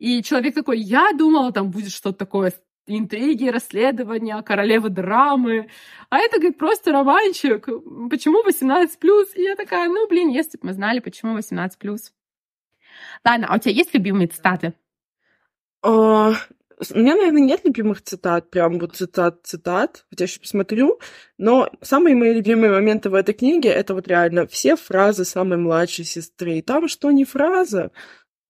И человек такой, я думала, там будет что-то такое интриги, расследования, королевы драмы. А это, говорит, просто романчик. Почему 18+. И я такая, ну, блин, если бы мы знали, почему 18+. Ладно, а у тебя есть любимые цитаты? Uh, у меня, наверное, нет любимых цитат, прям вот цитат-цитат, хотя еще посмотрю, но самые мои любимые моменты в этой книге — это вот реально все фразы самой младшей сестры. И там что не фраза,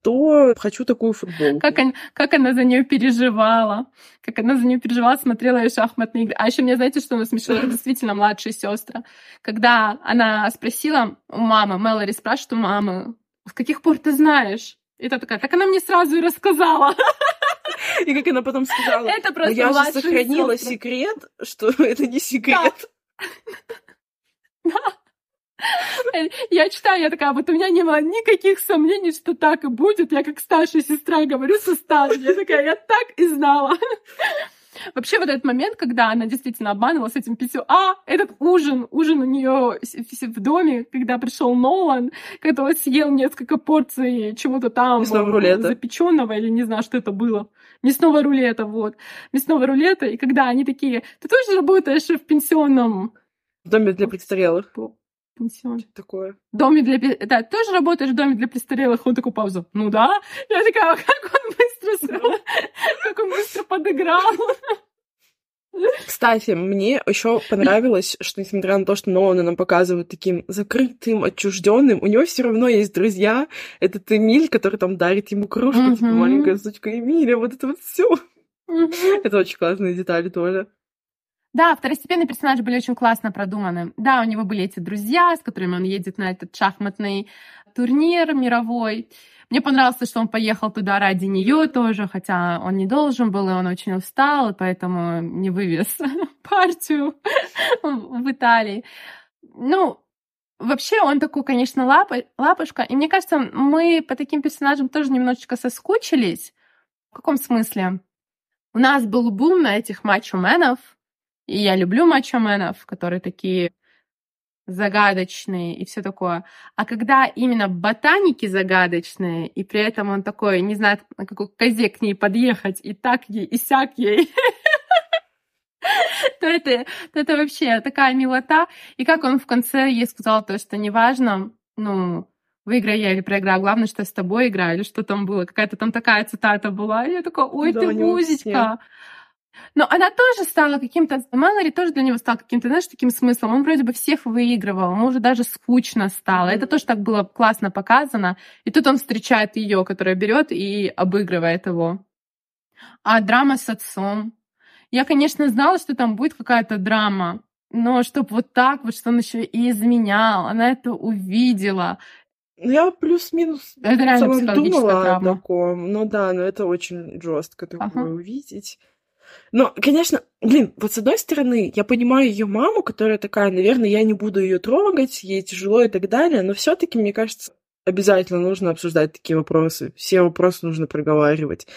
то хочу такую футболку. Как, он, как она за нее переживала, как она за нее переживала, смотрела ее шахматные игры. А еще мне, знаете, что насмешило? Это действительно младшая сестра. Когда она спросила у мамы, Мэлори спрашивает у мамы, с каких пор ты знаешь? И та такая, так она мне сразу и рассказала. *laughs* И как она потом сказала, это просто я же сохранила сестры. секрет, что *laughs* это не секрет. Да. *laughs* Я читаю, я такая, вот у меня не было никаких сомнений, что так и будет. Я как старшая сестра говорю со старшей. Я такая, я так и знала. Вообще вот этот момент, когда она действительно обманывала с этим писем, а, этот ужин, ужин у нее в доме, когда пришел Нолан, когда он съел несколько порций чего-то там запеченного или не знаю, что это было. Мясного рулета, вот. Мясного рулета. И когда они такие, ты тоже работаешь в пенсионном... В доме для престарелых пенсион. Что такое? Доме для... Да, тоже работаешь в доме для престарелых? Он такой паузу. Ну да. Я такая, как он быстро... Как он быстро подыграл. Кстати, мне еще понравилось, что несмотря на то, что Нолана нам показывают таким закрытым, отчужденным, у него все равно есть друзья. Этот Эмиль, который там дарит ему кружку, mm-hmm. типа маленькая сучка Эмиля, вот это вот все. Mm-hmm. Это очень классные детали тоже. Да, второстепенные персонажи были очень классно продуманы. Да, у него были эти друзья, с которыми он едет на этот шахматный турнир мировой. Мне понравилось, что он поехал туда ради нее тоже, хотя он не должен был, и он очень устал, и поэтому не вывез *laughs* партию *laughs* в Италии. Ну, вообще он такой, конечно, лапа, лапушка. И мне кажется, мы по таким персонажам тоже немножечко соскучились. В каком смысле? У нас был бум на этих мачо-менов, и я люблю мачо-менов, которые такие загадочные и все такое. А когда именно ботаники загадочные, и при этом он такой, не знает, на какой козе к ней подъехать, и так ей, и сяк ей, *laughs* то это, то это вообще такая милота. И как он в конце ей сказал то, что неважно, ну, выиграю я или проиграю, главное, что я с тобой играю, или что там было, какая-то там такая цитата была. И я такая, ой, ты музычка. Но она тоже стала каким-то... Мэлори тоже для него стал каким-то, знаешь, таким смыслом. Он вроде бы всех выигрывал, ему уже даже скучно стало. Это тоже так было классно показано. И тут он встречает ее, которая берет и обыгрывает его. А драма с отцом. Я, конечно, знала, что там будет какая-то драма, но чтобы вот так вот, что он еще и изменял, она это увидела. Ну, я плюс-минус это реально думала о таком. Ну да, но это очень жестко такое ага. увидеть. Но, конечно, блин, вот с одной стороны, я понимаю ее маму, которая такая, наверное, я не буду ее трогать, ей тяжело и так далее, но все-таки, мне кажется, обязательно нужно обсуждать такие вопросы. Все вопросы нужно проговаривать,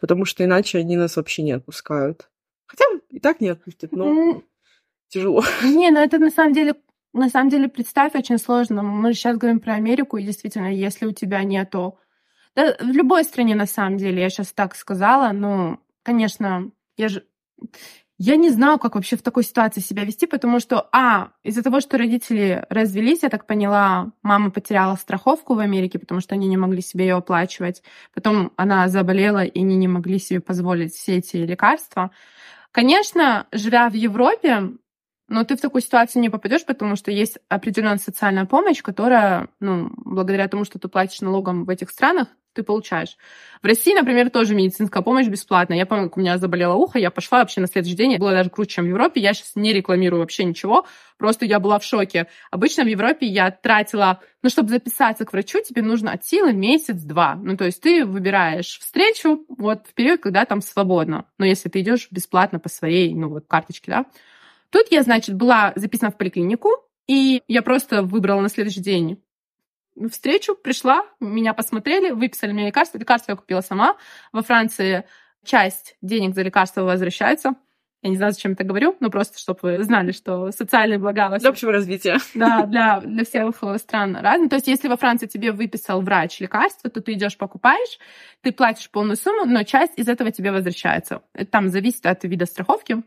потому что иначе они нас вообще не отпускают. Хотя и так не отпустят, но тяжело. *laughs* Не, ну это на самом деле на самом деле, представь, очень сложно. Мы же сейчас говорим про Америку, и действительно, если у тебя нету... Да, в любой стране, на самом деле, я сейчас так сказала, но, конечно, я же... Я не знаю, как вообще в такой ситуации себя вести, потому что, а, из-за того, что родители развелись, я так поняла, мама потеряла страховку в Америке, потому что они не могли себе ее оплачивать. Потом она заболела, и они не могли себе позволить все эти лекарства. Конечно, живя в Европе, но ты в такую ситуацию не попадешь, потому что есть определенная социальная помощь, которая, ну, благодаря тому, что ты платишь налогом в этих странах, ты получаешь. В России, например, тоже медицинская помощь бесплатная. Я помню, как у меня заболело ухо, я пошла вообще на следующий день, было даже круче, чем в Европе. Я сейчас не рекламирую вообще ничего, просто я была в шоке. Обычно в Европе я тратила, ну, чтобы записаться к врачу, тебе нужно от силы месяц-два. Ну, то есть ты выбираешь встречу вот в период, когда там свободно. Но если ты идешь бесплатно по своей, ну, вот карточке, да. Тут я, значит, была записана в поликлинику, и я просто выбрала на следующий день встречу, пришла, меня посмотрели, выписали мне лекарства. Лекарства я купила сама. Во Франции часть денег за лекарства возвращается. Я не знаю, зачем это говорю, но просто, чтобы вы знали, что социальные блага... Для общего развития. Да, для, для всех стран разные. То есть, если во Франции тебе выписал врач лекарство, то ты идешь покупаешь, ты платишь полную сумму, но часть из этого тебе возвращается. Это там зависит от вида страховки.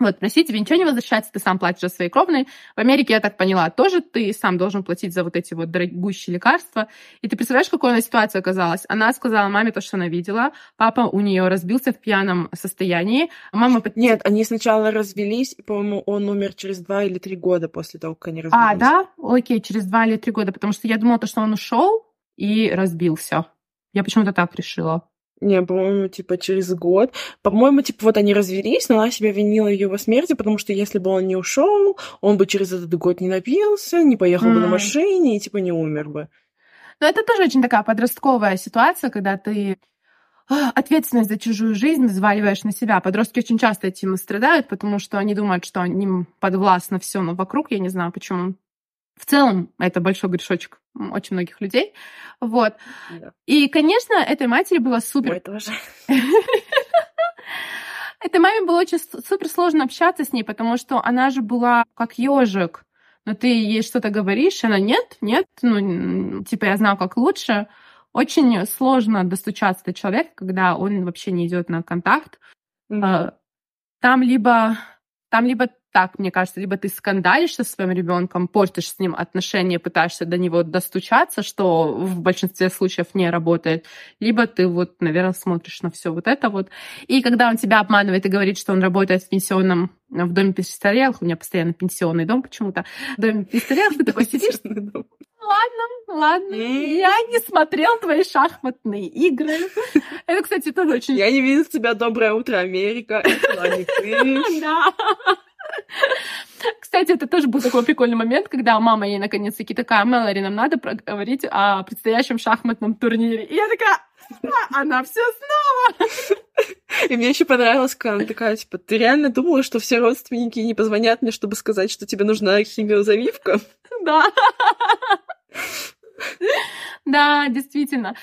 Вот, в России тебе ничего не возвращается, ты сам платишь за свои кровные. В Америке, я так поняла, тоже ты сам должен платить за вот эти вот дорогущие лекарства. И ты представляешь, какой она ситуация оказалась? Она сказала маме то, что она видела. Папа у нее разбился в пьяном состоянии. Мама... Нет, они сначала развелись, и, по-моему, он умер через два или три года после того, как они развелись. А, да? Окей, через два или три года. Потому что я думала, то, что он ушел и разбился. Я почему-то так решила. Не, по-моему, типа через год. По-моему, типа вот они развелись, но она себя винила ее во смерти, потому что если бы он не ушел, он бы через этот год не напился, не поехал mm. бы на машине и типа не умер бы. Но это тоже очень такая подростковая ситуация, когда ты а, ответственность за чужую жизнь взваливаешь на себя. Подростки очень часто этим страдают, потому что они думают, что они подвластно все вокруг. Я не знаю, почему в целом это большой грешочек очень многих людей. Вот. Да. И, конечно, этой матери было супер... Ой, тоже. *laughs* Этой маме было очень супер сложно общаться с ней, потому что она же была как ежик. Но ты ей что-то говоришь, она нет, нет, ну, типа, я знаю, как лучше. Очень сложно достучаться до человека, когда он вообще не идет на контакт. Mm-hmm. Там либо там либо так, мне кажется, либо ты скандалишь со своим ребенком, портишь с ним отношения, пытаешься до него достучаться, что в большинстве случаев не работает, либо ты вот, наверное, смотришь на все вот это вот. И когда он тебя обманывает и говорит, что он работает в пенсионном в доме престарелых, у меня постоянно пенсионный дом почему-то, в доме престарелых, ты такой сидишь, *laughs* ладно, ладно, я не смотрел твои шахматные игры. Это, кстати, тоже очень... Я не видел тебя «Доброе утро, Америка». *laughs* Да. *laughs* Кстати, это тоже был такой прикольный момент, когда мама ей наконец-таки такая, Мэлори, нам надо проговорить о предстоящем шахматном турнире. И я такая, «А, она все снова. И мне еще понравилось, когда она такая, типа, ты реально думала, что все родственники не позвонят мне, чтобы сказать, что тебе нужна химиозавивка? Да. Да, действительно.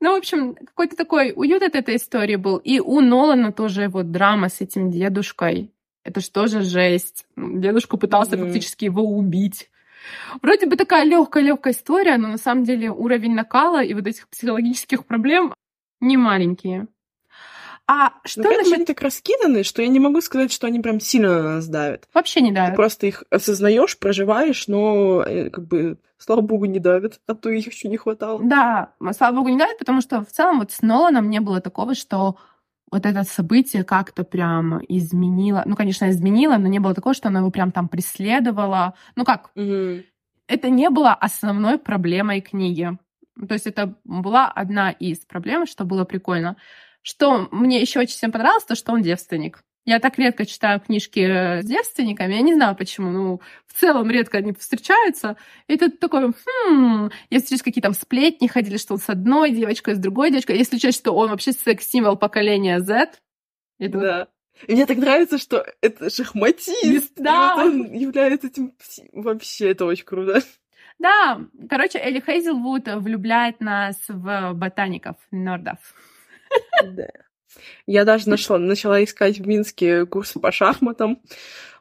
Ну, в общем, какой-то такой уют от этой истории был. И у Нолана тоже вот драма с этим дедушкой. Это что же жесть. Дедушка пытался mm-hmm. фактически его убить. Вроде бы такая легкая-легкая история, но на самом деле уровень накала и вот этих психологических проблем не маленькие. А что но насчет... они так раскиданы, что я не могу сказать, что они прям сильно на нас давят. Вообще не давят. Ты просто их осознаешь, проживаешь, но э, как бы, слава богу, не давят, а то их еще не хватало. Да, слава богу, не давят, потому что в целом вот с Ноланом не было такого, что вот это событие как-то прям изменило. Ну, конечно, изменило, но не было такого, что оно его прям там преследовало. Ну как, Мгм. это не было основной проблемой книги. То есть это была одна из проблем, что было прикольно. Что мне еще очень всем понравилось, то, что он девственник. Я так редко читаю книжки э, с девственниками, я не знаю почему, ну, в целом редко они встречаются. И тут такой, хм, если через какие там сплетни ходили, что он с одной девочкой, с другой девочкой, если учесть, что он вообще секс-символ поколения Z. Это Да. И мне так нравится, что это шахматист. Да. вот он является этим... Вообще, это очень круто. Да, короче, Элли Хейзелвуд влюбляет нас в ботаников, нордов. Да. Я даже нашла, начала искать в Минске курсы по шахматам.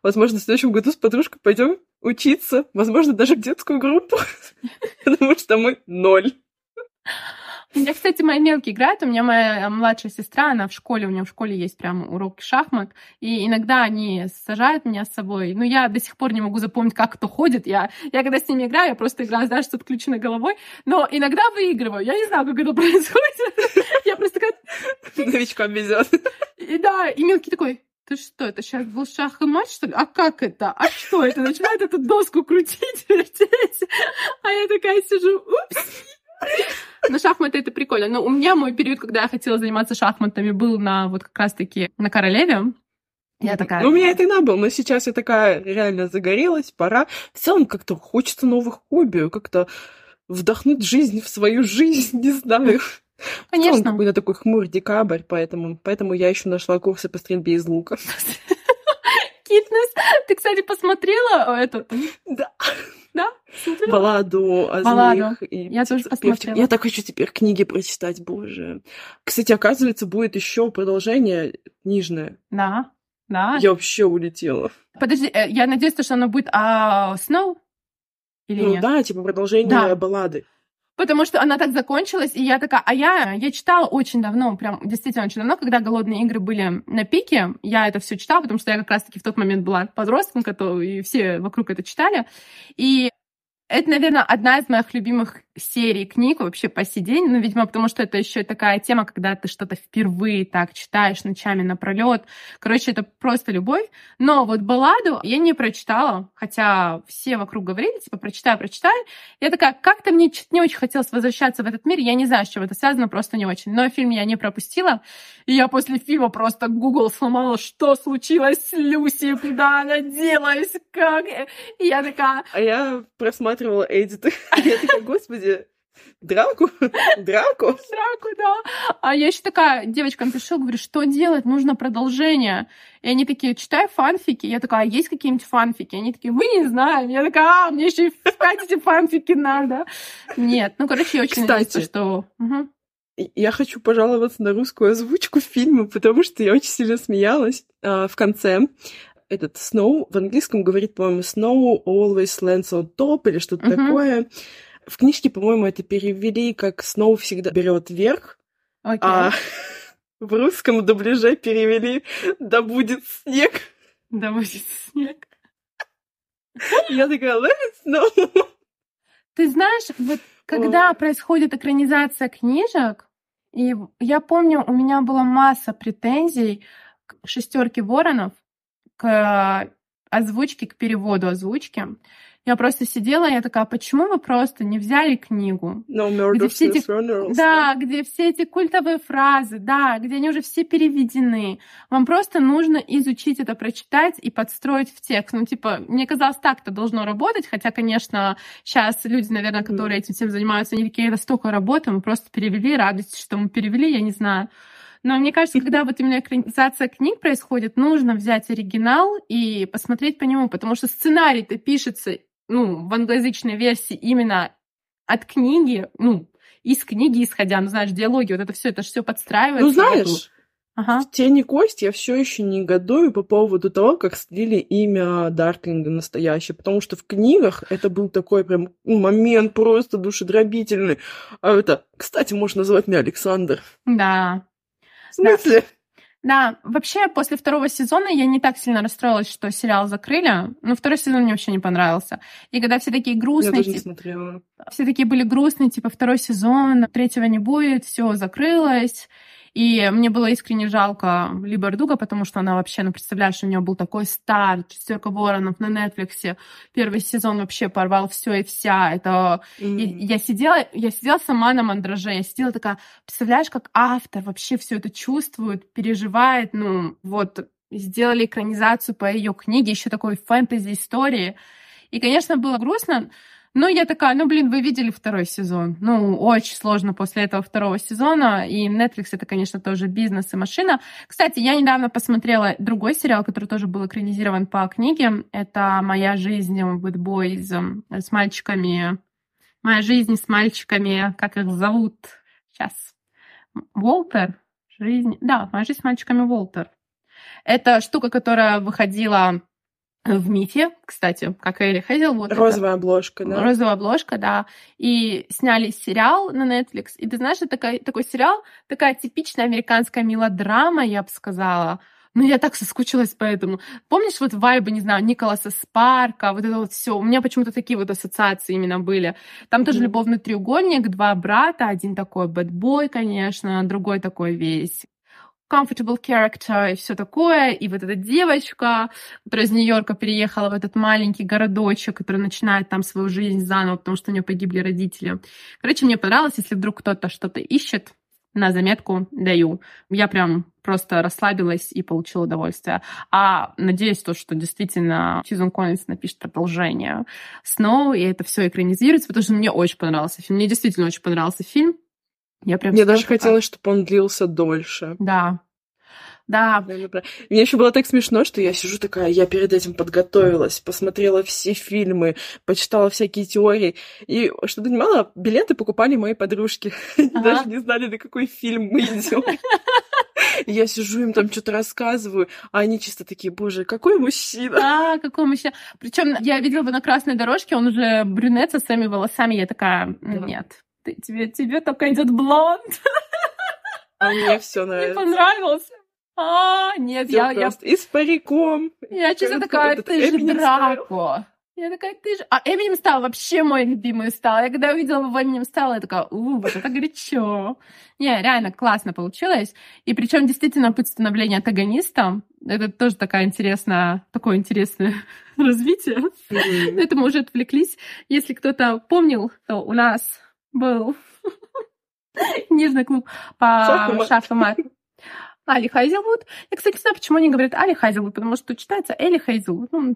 Возможно, в следующем году с подружкой пойдем учиться. Возможно, даже в детскую группу. *laughs* Потому что мы ноль. У меня, кстати, мои мелкие играют. У меня моя младшая сестра, она в школе, у нее в школе есть прям уроки шахмат. И иногда они сажают меня с собой. Но я до сих пор не могу запомнить, как кто ходит. Я, я когда с ними играю, я просто играю, знаешь, с отключенной головой. Но иногда выигрываю. Я не знаю, как это *laughs* происходит. Я просто такая... *laughs* Новичкам везет. И да, и мелкий такой, ты что, это сейчас был шах и мат, что ли? А как это? А что это? Начинает эту доску крутить, вертеть. А я такая сижу, упс. Но шахматы это прикольно. Но у меня мой период, когда я хотела заниматься шахматами, был на вот как раз-таки на королеве. Я такая... Ну, у меня это иногда был, но сейчас я такая реально загорелась, пора. В целом как-то хочется новых хобби, как-то вдохнуть жизнь в свою жизнь, не знаю. Конечно. какой-то такой хмурый декабрь, поэтому, поэтому я еще нашла курсы по стрельбе из лука. *laughs* Китнес. Ты, кстати, посмотрела этот? Да. Да? Смотрела? Балладу о Балладу. и Я тоже посмотрела. Я так хочу теперь книги прочитать, боже. Кстати, оказывается, будет еще продолжение книжное. Да. Да. Я вообще улетела. Подожди, э, я надеюсь, что оно будет о Сноу? Или ну нет? да, типа продолжение Да. баллады. Потому что она так закончилась, и я такая, а я, я читала очень давно, прям действительно очень давно, когда голодные игры были на пике, я это все читала, потому что я как раз-таки в тот момент была подростком, и все вокруг это читали. И это, наверное, одна из моих любимых серий книг вообще по сей день, ну, видимо, потому что это еще такая тема, когда ты что-то впервые так читаешь ночами напролет. Короче, это просто любовь. Но вот балладу я не прочитала, хотя все вокруг говорили, типа, прочитай, прочитай. Я такая, как-то мне чуть не очень хотелось возвращаться в этот мир. Я не знаю, с чем это связано, просто не очень. Но фильм я не пропустила. И я после фильма просто Google сломала, что случилось с Люси, куда она делась, как. И я такая, А я просматривала эдиты. *laughs* Я такая, господи, драку? Драку? Драку, да. А я еще такая, девочкам пишу, говорю, что делать? Нужно продолжение. И они такие, читай фанфики. Я такая, а есть какие-нибудь фанфики? Они такие, мы не знаем. Я такая, а, мне еще и искать эти фанфики надо. Нет, ну, короче, я очень надеюсь, Кстати. что... Мгм. Я хочу пожаловаться на русскую озвучку фильма, потому что я очень сильно смеялась а, в конце. Этот Snow в английском говорит, по-моему, Snow always lands on top или что-то Мгм. такое. В книжке, по-моему, это перевели как Snow всегда берет верх, Окей. а *laughs* в русском дубляже перевели «Да будет снег». Да будет снег. Я такая «Let it snow». Ты знаешь, вот когда происходит экранизация книжек, и я помню, у меня была масса претензий к шестерке воронов, к озвучке, к переводу озвучки. Я просто сидела, я такая, почему вы просто не взяли книгу? No murder, все эти- funerals. Да, где все эти культовые фразы, да, где они уже все переведены. Вам просто нужно изучить это, прочитать и подстроить в текст. Ну, типа, мне казалось, так это должно работать, хотя, конечно, сейчас люди, наверное, которые этим всем занимаются, они такие, это столько работы, мы просто перевели, радуйтесь, что мы перевели, я не знаю. Но мне кажется, когда вот именно экранизация книг происходит, нужно взять оригинал и посмотреть по нему, потому что сценарий-то пишется, ну, в англоязычной версии именно от книги, ну, из книги исходя, ну, знаешь, диалоги, вот это все, это все подстраивается. Ну, знаешь, Ага. В «Тени кость» я все еще негодую по поводу того, как слили имя Дарклинга настоящее, потому что в книгах это был такой прям ну, момент просто душедробительный. А это, кстати, можно назвать меня Александр. Да. В смысле? *laughs* Да, вообще после второго сезона я не так сильно расстроилась, что сериал закрыли. Но второй сезон мне вообще не понравился. И когда все такие Я грустные, даже не типа, смотрела. все такие были грустные, типа второй сезон, третьего не будет, все закрылось. И мне было искренне жалко Ли Бардуга, потому что она вообще, ну, представляешь, у нее был такой старт, шестерка воронов на Netflix. Первый сезон вообще порвал все и вся. Это mm. я, я сидела, я сидела сама на мандраже, я сидела такая, представляешь, как автор вообще все это чувствует, переживает, ну, вот сделали экранизацию по ее книге, еще такой фэнтези истории. И, конечно, было грустно, ну, я такая, ну, блин, вы видели второй сезон. Ну, очень сложно после этого второго сезона. И Netflix это, конечно, тоже бизнес и машина. Кстати, я недавно посмотрела другой сериал, который тоже был экранизирован по книге. Это «Моя жизнь with boys» с мальчиками. «Моя жизнь с мальчиками», как их зовут сейчас? Уолтер? Жизнь... Да, «Моя жизнь с мальчиками Уолтер». Это штука, которая выходила в мифе, кстати, как Элли Хейзелвуд. Розовая это... обложка, да. Розовая обложка, да. И сняли сериал на Netflix. И ты знаешь, это такой, такой сериал, такая типичная американская мелодрама, я бы сказала. Ну, я так соскучилась по этому. Помнишь вот вайбы, не знаю, Николаса Спарка, вот это вот все. У меня почему-то такие вот ассоциации именно были. Там тоже любовный треугольник, два брата, один такой бэтбой, конечно, другой такой весь comfortable character и все такое. И вот эта девочка, которая из Нью-Йорка переехала в этот маленький городочек, который начинает там свою жизнь заново, потому что у нее погибли родители. Короче, мне понравилось, если вдруг кто-то что-то ищет, на заметку даю. Я прям просто расслабилась и получила удовольствие. А надеюсь, то, что действительно Сьюзан Коллинс напишет продолжение Сноу, и это все экранизируется, потому что мне очень понравился фильм. Мне действительно очень понравился фильм. Я прям Мне даже хотелось, чтобы он длился дольше. Да. Да. Мне еще было так смешно, что я сижу такая, я перед этим подготовилась, посмотрела все фильмы, почитала всякие теории. И, что ты понимала, билеты покупали мои подружки. *laughs* Ага. Даже не знали, на какой фильм мы идем. Я сижу, им там что-то рассказываю, а они чисто такие, боже, какой мужчина. А, какой мужчина. Причем я видела его на красной дорожке, он уже брюнет со своими волосами, я такая, нет, ты, тебе, тебе только идет блонд. А мне все нравится. Мне понравился. А, нет, я, я... И с париком. Я честно такая, ты же Драко. Я такая, ты же... А Эминем стал вообще мой любимый стал. Я когда увидела его Эминем стал, я такая, у, вот это горячо. Не, реально классно получилось. И причем действительно путь становления антагониста, это тоже такая интересная, такое интересное *laughs* развитие. Mm-hmm. Это мы уже отвлеклись. Если кто-то помнил, то у нас был *laughs* нежный клуб по шахмат. Али Хайзелвуд. Я, кстати, не знаю, почему они говорят Али Хайзелвуд, потому что читается Эли Хайзелвуд. Ну,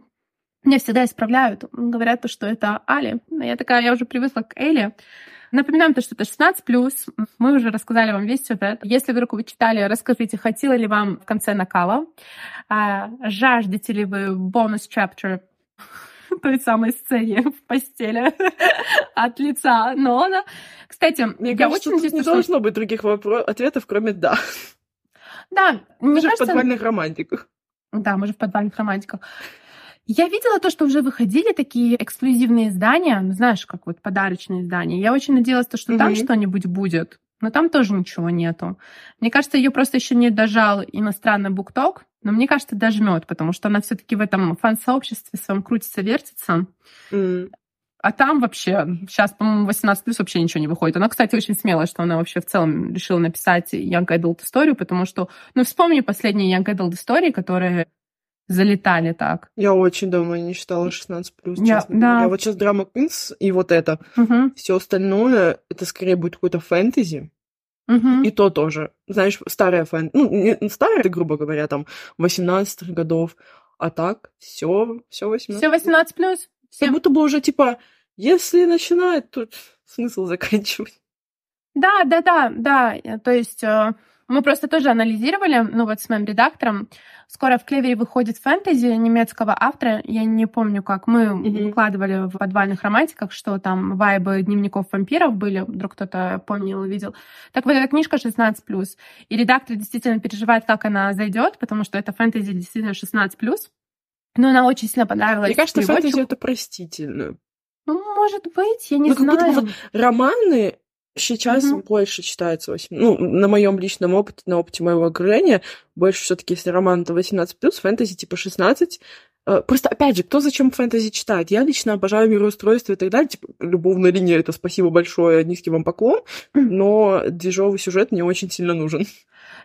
меня всегда исправляют. Говорят, то, что это Али. Я такая, я уже привыкла к Эли. Напоминаем то, что это 16+. Мы уже рассказали вам весь сюжет. Если вдруг вы читали, расскажите, хотела ли вам в конце накала. А, жаждете ли вы бонус chapter *laughs* той самой сцене в постели *laughs* от лица Нолана. Кстати, Мне я кажется, очень надеюсь, не что... должно быть других вопрос... ответов, кроме «да». Да, мы же кажется... в подвальных романтиках. Да, мы же в подвальных романтиках. Я видела то, что уже выходили такие эксклюзивные издания, знаешь, как вот подарочные издания. Я очень надеялась, то, что mm-hmm. там что-нибудь будет, но там тоже ничего нету. Мне кажется, ее просто еще не дожал иностранный букток, но мне кажется, дожмет, потому что она все-таки в этом фан-сообществе своем крутится, вертится. Mm. А там вообще, сейчас, по-моему, 18 плюс вообще ничего не выходит. Она, кстати, очень смелая, что она вообще в целом решила написать Young Adult историю, потому что, ну, вспомни последние Young Adult истории, которые залетали так. Я очень давно не читала 16 плюс, я, честно. Да. Я вот сейчас драма Queens и вот это. Угу. Все остальное, это скорее будет какой-то фэнтези. Угу. И то тоже. Знаешь, старая фэн... Ну, не старая, грубо говоря, там, 18-х годов. А так, все, все 18 Все 18 плюс? Как будто бы уже, типа, если начинает, тут смысл заканчивать. Да, да, да, да. То есть э, мы просто тоже анализировали, ну вот с моим редактором. Скоро в Клевере выходит фэнтези немецкого автора. Я не помню, как мы mm-hmm. выкладывали в подвальных романтиках, что там вайбы дневников вампиров были. Вдруг кто-то помнил, увидел. Так вот, эта книжка 16+. И редактор действительно переживает, как она зайдет, потому что это фэнтези действительно 16+. Но она очень сильно понравилась. Мне кажется, фэнтези это простительно. Ну, может быть, я не ну, знаю. Как будто бы романы Сейчас угу. больше читается 8. Ну, на моем личном опыте, на опыте моего окружения, больше все-таки, если роман то 18 плюс, фэнтези типа 16, Э, просто, опять же, кто зачем фэнтези читает? Я лично обожаю мироустройство и так далее. Типа, любовная линия — это спасибо большое, низкий вам поклон. Но движовый сюжет мне очень сильно нужен.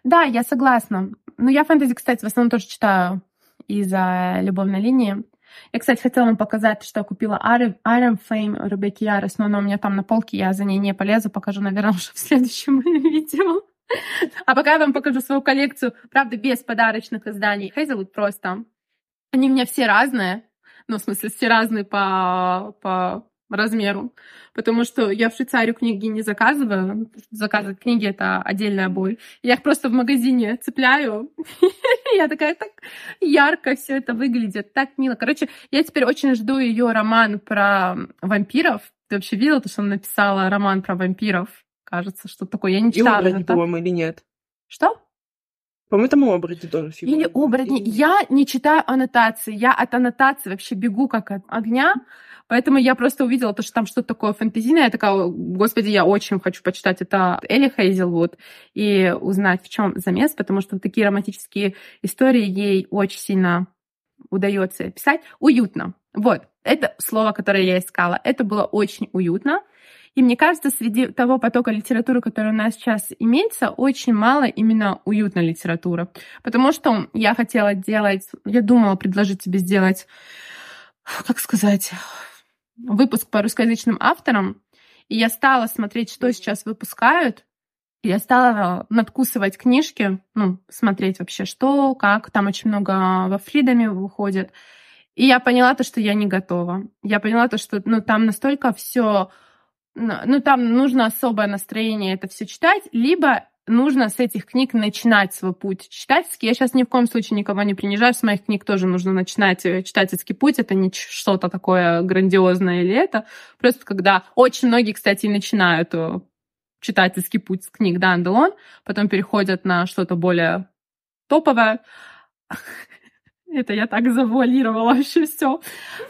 Да, я согласна. Ну, я фэнтези, кстати, в основном тоже читаю из-за любовной линии. Я, кстати, хотела вам показать, что я купила Iron Flame Ребекки Ярос, но она у меня там на полке, я за ней не полезу, покажу, наверное, *laughs* уже в следующем *laughs* видео. А пока я вам покажу свою коллекцию, правда, без подарочных изданий. Хейзелвуд просто. Они у меня все разные. Ну, в смысле, все разные по, по размеру. Потому что я в Швейцарию книги не заказываю. Заказывать книги — это отдельная боль. Я их просто в магазине цепляю. *laughs* Я такая, так ярко все это выглядит, так мило. Короче, я теперь очень жду ее роман про вампиров. Ты вообще видела то, что она написала роман про вампиров? Кажется, что такое. Я не читала. И по-моему, или нет? Что? По-моему, там оборотни тоже фигурируют. Или оборотни. Я не читаю аннотации. Я от аннотации вообще бегу как от огня. Поэтому я просто увидела то, что там что-то такое фэнтезийное. Я такая, господи, я очень хочу почитать это Элли Хейзелвуд и узнать, в чем замес, потому что такие романтические истории ей очень сильно удается писать. Уютно. Вот, это слово, которое я искала. Это было очень уютно. И мне кажется, среди того потока литературы, который у нас сейчас имеется, очень мало именно уютной литературы. Потому что я хотела делать, я думала предложить тебе сделать, как сказать, выпуск по русскоязычным авторам. И я стала смотреть, что сейчас выпускают. Я стала надкусывать книжки, ну, смотреть вообще, что, как. Там очень много во Фридоме выходит. И я поняла то, что я не готова. Я поняла то, что ну, там настолько все ну, там нужно особое настроение это все читать, либо нужно с этих книг начинать свой путь читательский. Я сейчас ни в коем случае никого не принижаю, с моих книг тоже нужно начинать э, читательский путь. Это не что-то такое грандиозное или это. Просто когда очень многие, кстати, начинают э, читательский путь с книг Дан Делон, потом переходят на что-то более топовое. *laughs* Это я так завуалировала вообще все.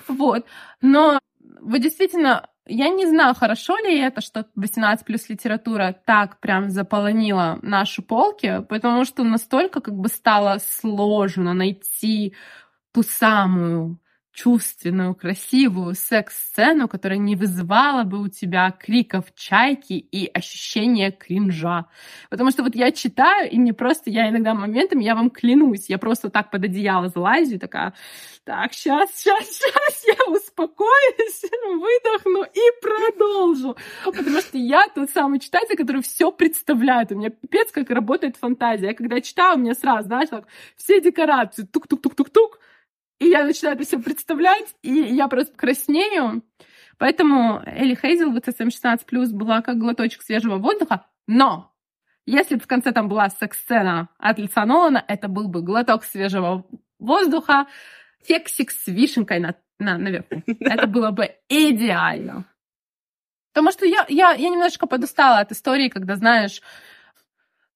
Вот. Но вы действительно я не знаю, хорошо ли это, что 18 плюс литература так прям заполонила наши полки, потому что настолько как бы стало сложно найти ту самую чувственную, красивую секс-сцену, которая не вызывала бы у тебя криков чайки и ощущения кринжа. Потому что вот я читаю, и мне просто, я иногда моментами, я вам клянусь, я просто так под одеяло залазю такая, так, сейчас, сейчас, сейчас я успокоюсь, *laughs* выдохну и продолжу. Потому что я тот самый читатель, который все представляет. У меня пипец, как работает фантазия. Я когда читаю, у меня сразу, знаешь, так, все декорации, тук-тук-тук-тук-тук, и я начинаю это все представлять, и я просто краснею. Поэтому Элли Хейзел в SM16 плюс была как глоточек свежего воздуха. Но если бы в конце там была секс-сцена от лица Нолана, это был бы глоток свежего воздуха, кексик с вишенкой на, на, наверху. *laughs* Это было бы идеально. Потому что я, я, я немножко подустала от истории, когда, знаешь,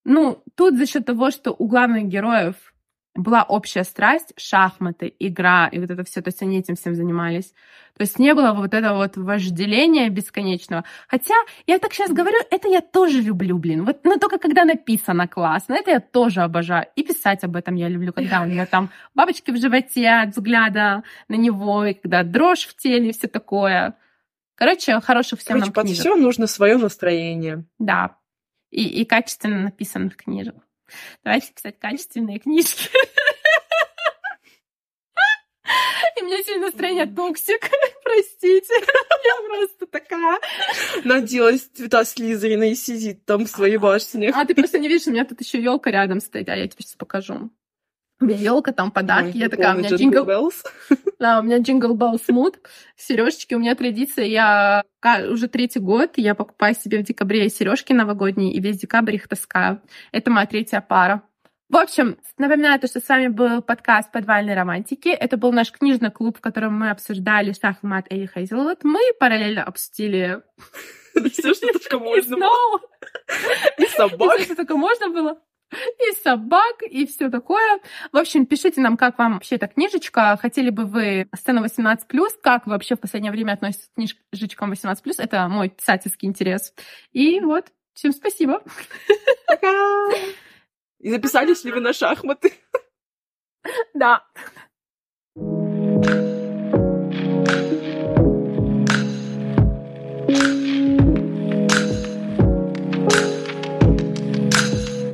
ну, тут за счет того, что у главных героев была общая страсть, шахматы, игра и вот это все, то есть они этим всем занимались. То есть не было вот этого вот вожделения бесконечного. Хотя, я так сейчас говорю, это я тоже люблю, блин. Вот, но только когда написано классно, это я тоже обожаю. И писать об этом я люблю, когда у меня там бабочки в животе от взгляда на него, и когда дрожь в теле и все такое. Короче, хороших всем Короче, нам под книжек. все нужно свое настроение. Да. И, и качественно написанных книжек. Давайте писать качественные книжки. И меня сегодня настроение toxic. *laughs* Простите. Я просто такая. Наделась цвета Слизерина и сидит там в своей башне. А ты просто не видишь, у меня тут еще елка рядом стоит, а я тебе сейчас покажу. Елка, там подарки. я такая, у меня джингл... *laughs* Да, у меня Jingle Bells mood. Сережечки, у меня традиция. Я уже третий год я покупаю себе в декабре сережки новогодние, и весь декабрь их таскаю. Это моя третья пара. В общем, напоминаю, то, что с вами был подкаст «Подвальной романтики». Это был наш книжный клуб, в котором мы обсуждали шахмат Элли Хейзелвуд. Мы параллельно обсудили *laughs* все, *laughs* что только можно было. И собак. Все, что только можно было и собак, и все такое. В общем, пишите нам, как вам вообще эта книжечка. Хотели бы вы сцену 18+, как вы вообще в последнее время относитесь к книжечкам 18+. Это мой писательский интерес. И вот, всем спасибо. Пока! *laughs* И записались ли вы на шахматы? Да.